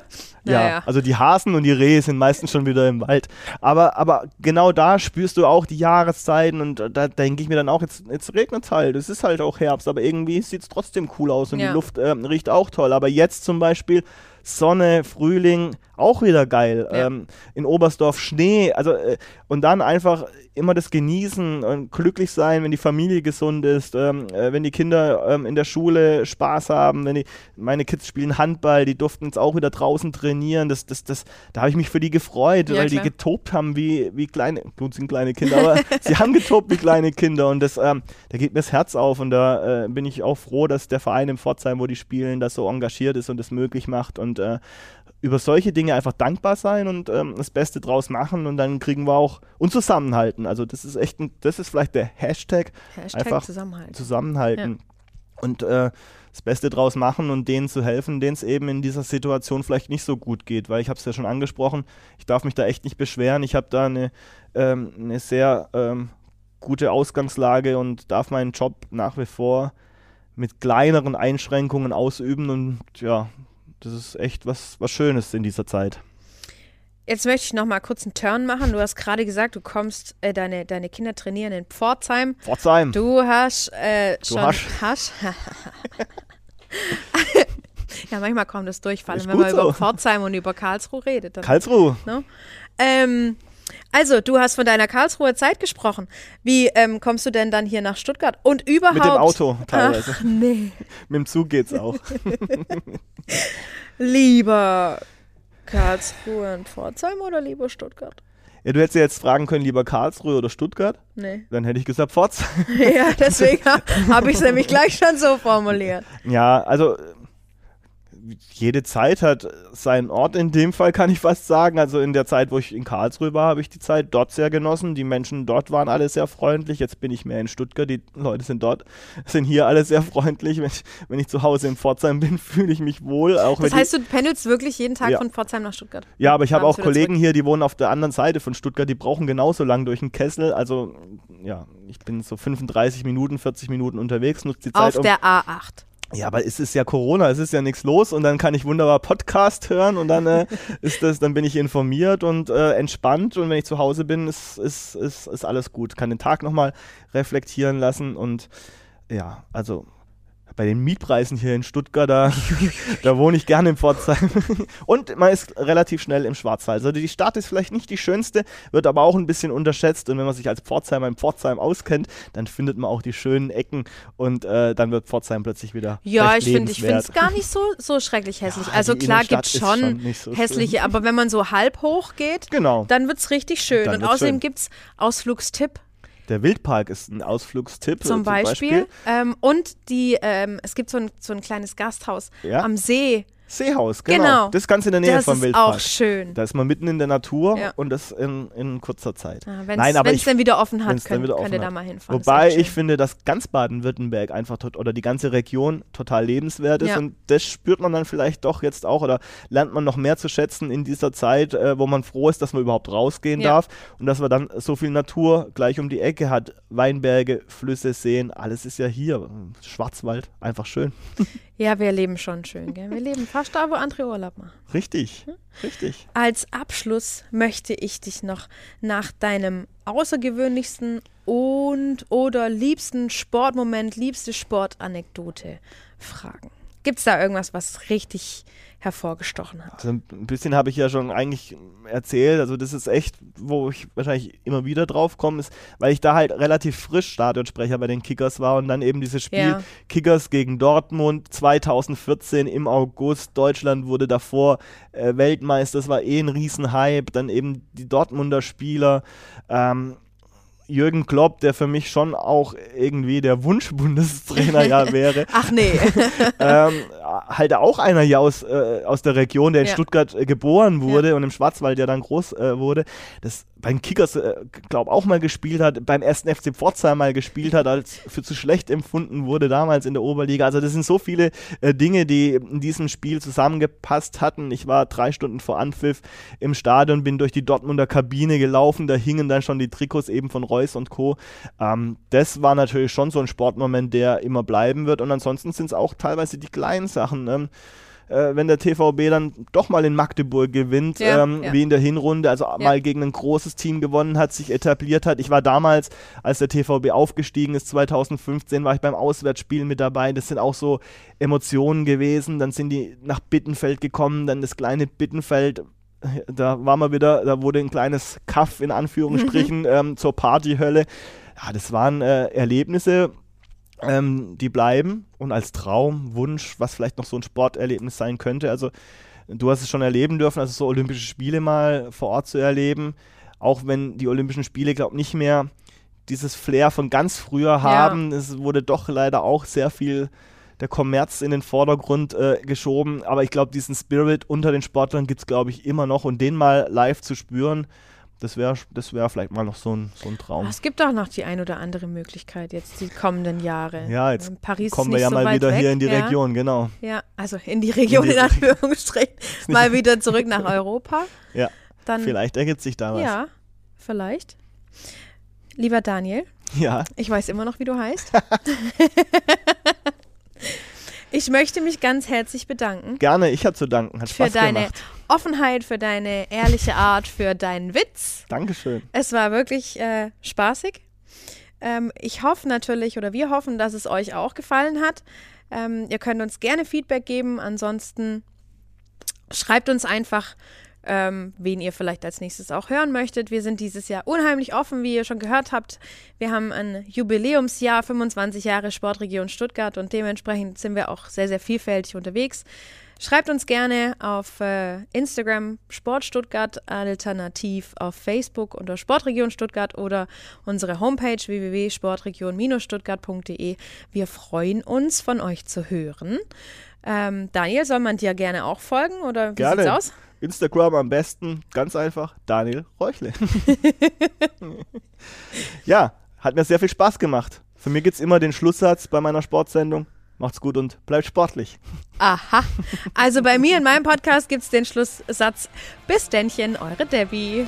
ja, Naja. also die Hasen und die Rehe sind meistens schon wieder im Wald. Aber, aber genau da spürst du auch die Jahreszeiten und da, denke ich mir dann auch, jetzt, jetzt regnet es halt. Es ist halt auch Herbst, aber irgendwie sieht es trotzdem cool aus und Ja. die Luft ähm, riecht auch toll. Aber jetzt zum Beispiel Sonne, Frühling, auch wieder geil. Ja. Ähm, in Oberstdorf Schnee, also äh, und dann einfach immer das Genießen und glücklich sein, wenn die Familie gesund ist, ähm, äh, wenn die Kinder ähm, in der Schule Spaß haben, wenn die, meine Kids spielen Handball, die durften jetzt auch wieder draußen trainieren, das, das, das, da habe ich mich für die gefreut, ja, weil klar. die getobt haben wie, wie kleine, gut sind kleine Kinder, aber sie haben getobt wie kleine Kinder und das, ähm, da geht mir das Herz auf und da äh, bin ich auch froh, dass der Verein im Pforzheim, wo die spielen, das so engagiert ist und das möglich macht und äh, über solche Dinge einfach dankbar sein und ähm, das Beste draus machen und dann kriegen wir auch und zusammenhalten. Also das ist echt, ein, das ist vielleicht der Hashtag, Hashtag einfach zusammenhalten. zusammenhalten. Ja. Und äh, das Beste draus machen und denen zu helfen, denen es eben in dieser Situation vielleicht nicht so gut geht, weil ich habe es ja schon angesprochen, ich darf mich da echt nicht beschweren. Ich habe da eine, ähm, eine sehr ähm, gute Ausgangslage und darf meinen Job nach wie vor mit kleineren Einschränkungen ausüben und ja, das ist echt was, was Schönes in dieser Zeit. Jetzt möchte ich noch mal kurz einen Turn machen. Du hast gerade gesagt, du kommst, äh, deine, deine Kinder trainieren in Pforzheim. Pforzheim. Du hast äh, du schon. Hast. hast ja, manchmal kommt das durchfallen, wenn man so. über Pforzheim und über Karlsruhe redet. Dann, Karlsruhe. No? Ähm, also, du hast von deiner Karlsruher Zeit gesprochen. Wie ähm, kommst du denn dann hier nach Stuttgart? Und überhaupt. Mit dem Auto teilweise. Ach, nee. Mit dem Zug geht's auch. lieber Karlsruhe und Pforzheim oder lieber Stuttgart? Ja, du hättest ja jetzt fragen können, lieber Karlsruhe oder Stuttgart. Nee. Dann hätte ich gesagt Pforzheim. ja, deswegen habe ich es nämlich gleich schon so formuliert. Ja, also jede Zeit hat seinen Ort in dem Fall, kann ich fast sagen. Also in der Zeit, wo ich in Karlsruhe war, habe ich die Zeit dort sehr genossen. Die Menschen dort waren alle sehr freundlich. Jetzt bin ich mehr in Stuttgart. Die Leute sind dort, sind hier alle sehr freundlich. Wenn ich, wenn ich zu Hause in Pforzheim bin, fühle ich mich wohl. Auch das heißt, die, du pendelst wirklich jeden Tag ja. von Pforzheim nach Stuttgart? Ja, aber ich habe auch Kollegen zurück. hier, die wohnen auf der anderen Seite von Stuttgart. Die brauchen genauso lang durch den Kessel. Also ja, ich bin so 35 Minuten, 40 Minuten unterwegs. Nutze die Zeit auf um der A8. Ja, aber es ist ja Corona, es ist ja nichts los und dann kann ich wunderbar Podcast hören und dann äh, ist das, dann bin ich informiert und äh, entspannt und wenn ich zu Hause bin, ist, ist, ist, ist alles gut. Kann den Tag nochmal reflektieren lassen und ja, also bei den Mietpreisen hier in Stuttgart, da, da wohne ich gerne in Pforzheim. Und man ist relativ schnell im Schwarzwald. Also die Stadt ist vielleicht nicht die schönste, wird aber auch ein bisschen unterschätzt. Und wenn man sich als Pforzheimer in Pforzheim auskennt, dann findet man auch die schönen Ecken und äh, dann wird Pforzheim plötzlich wieder. Ja, ich finde es gar nicht so, so schrecklich hässlich. Ja, also klar gibt es schon, schon so hässliche, schön. aber wenn man so halb hoch geht, genau. dann wird es richtig schön. Und außerdem gibt es Ausflugstipp der Wildpark ist ein Ausflugstipp. Zum, Beispiel. Beispiel. Ähm, und die, ähm, es gibt so ein, so ein kleines Gasthaus ja? am See. Seehaus, genau. genau. Das ist ganz in der Nähe das vom Wildpark. Das ist auch schön. Da ist man mitten in der Natur ja. und das in, in kurzer Zeit. Ja, wenn es dann wieder offen hat, könnt, wieder offen könnt ihr da mal hinfahren. Wobei ich finde, dass ganz Baden-Württemberg einfach oder die ganze Region total lebenswert ist ja. und das spürt man dann vielleicht doch jetzt auch oder lernt man noch mehr zu schätzen in dieser Zeit, äh, wo man froh ist, dass man überhaupt rausgehen darf und dass man dann so viel Natur gleich um die Ecke hat. Weinberge, Flüsse, Seen, alles ist ja hier. Schwarzwald, einfach schön. Ja, wir leben schon schön, gell? Wir leben fast da, wo andere Urlaub machen. Richtig, hm? richtig. Als Abschluss möchte ich dich noch nach deinem außergewöhnlichsten und oder liebsten Sportmoment, liebste Sportanekdote fragen. Gibt es da irgendwas, was richtig hervorgestochen hat. Also ein bisschen habe ich ja schon eigentlich erzählt. Also das ist echt, wo ich wahrscheinlich immer wieder drauf komme, ist, weil ich da halt relativ frisch Stadionsprecher bei den Kickers war und dann eben dieses Spiel ja. Kickers gegen Dortmund 2014 im August. Deutschland wurde davor äh, Weltmeister. Das war eh ein Riesenhype. Dann eben die Dortmunder Spieler. Ähm, Jürgen Klopp, der für mich schon auch irgendwie der Wunsch-Bundestrainer ja wäre. Ach nee. ähm, halt auch einer ja aus, äh, aus der Region, der in Stuttgart äh, geboren wurde ja. und im Schwarzwald ja dann groß äh, wurde. Das beim Kickers, äh, glaube auch mal gespielt hat, beim ersten FC Pforzheim mal gespielt hat, als für zu schlecht empfunden wurde damals in der Oberliga. Also das sind so viele äh, Dinge, die in diesem Spiel zusammengepasst hatten. Ich war drei Stunden vor Anpfiff im Stadion, bin durch die Dortmunder Kabine gelaufen, da hingen dann schon die Trikots eben von Reus und Co. Ähm, das war natürlich schon so ein Sportmoment, der immer bleiben wird. Und ansonsten sind es auch teilweise die kleinen Sachen. Ne? Äh, wenn der TVB dann doch mal in Magdeburg gewinnt, ja, ähm, ja. wie in der Hinrunde, also ja. mal gegen ein großes Team gewonnen hat, sich etabliert hat. Ich war damals, als der TVB aufgestiegen ist, 2015, war ich beim Auswärtsspiel mit dabei. Das sind auch so Emotionen gewesen. Dann sind die nach Bittenfeld gekommen, dann das kleine Bittenfeld da war mal wieder, da wurde ein kleines Kaff in Anführungsstrichen ähm, zur Partyhölle. Ja, das waren äh, Erlebnisse, ähm, die bleiben und als Traum, Wunsch, was vielleicht noch so ein Sporterlebnis sein könnte. Also du hast es schon erleben dürfen, also so Olympische Spiele mal vor Ort zu erleben, auch wenn die Olympischen Spiele, glaube ich, nicht mehr dieses Flair von ganz früher haben. Ja. Es wurde doch leider auch sehr viel der Kommerz in den Vordergrund äh, geschoben. Aber ich glaube, diesen Spirit unter den Sportlern gibt es, glaube ich, immer noch. Und den mal live zu spüren, das wäre das wär vielleicht mal noch so ein, so ein Traum. Es gibt auch noch die ein oder andere Möglichkeit jetzt die kommenden Jahre. Ja, jetzt Paris kommen wir ja so mal wieder weg, hier in die ja. Region, genau. Ja, also in die Region in, die in Anführungsstrichen. mal wieder zurück nach Europa. Ja, Dann, vielleicht ergibt sich da was. Ja, vielleicht. Lieber Daniel. Ja. Ich weiß immer noch, wie du heißt. Ich möchte mich ganz herzlich bedanken. Gerne, ich habe zu danken. Hat Spaß für deine gemacht. Offenheit, für deine ehrliche Art, für deinen Witz. Dankeschön. Es war wirklich äh, spaßig. Ähm, ich hoffe natürlich, oder wir hoffen, dass es euch auch gefallen hat. Ähm, ihr könnt uns gerne Feedback geben. Ansonsten schreibt uns einfach ähm, wen ihr vielleicht als nächstes auch hören möchtet. Wir sind dieses Jahr unheimlich offen, wie ihr schon gehört habt. Wir haben ein Jubiläumsjahr, 25 Jahre Sportregion Stuttgart und dementsprechend sind wir auch sehr, sehr vielfältig unterwegs. Schreibt uns gerne auf äh, Instagram Sport Stuttgart, alternativ auf Facebook unter Sportregion Stuttgart oder unsere Homepage www.sportregion-stuttgart.de. Wir freuen uns, von euch zu hören. Ähm, Daniel, soll man dir gerne auch folgen oder wie gerne. sieht's aus? Instagram am besten, ganz einfach, Daniel Räuchle. ja, hat mir sehr viel Spaß gemacht. Für mich gibt es immer den Schlusssatz bei meiner Sportsendung. Macht's gut und bleibt sportlich. Aha. Also bei mir in meinem Podcast gibt es den Schlusssatz. Bis dennchen, eure Debbie.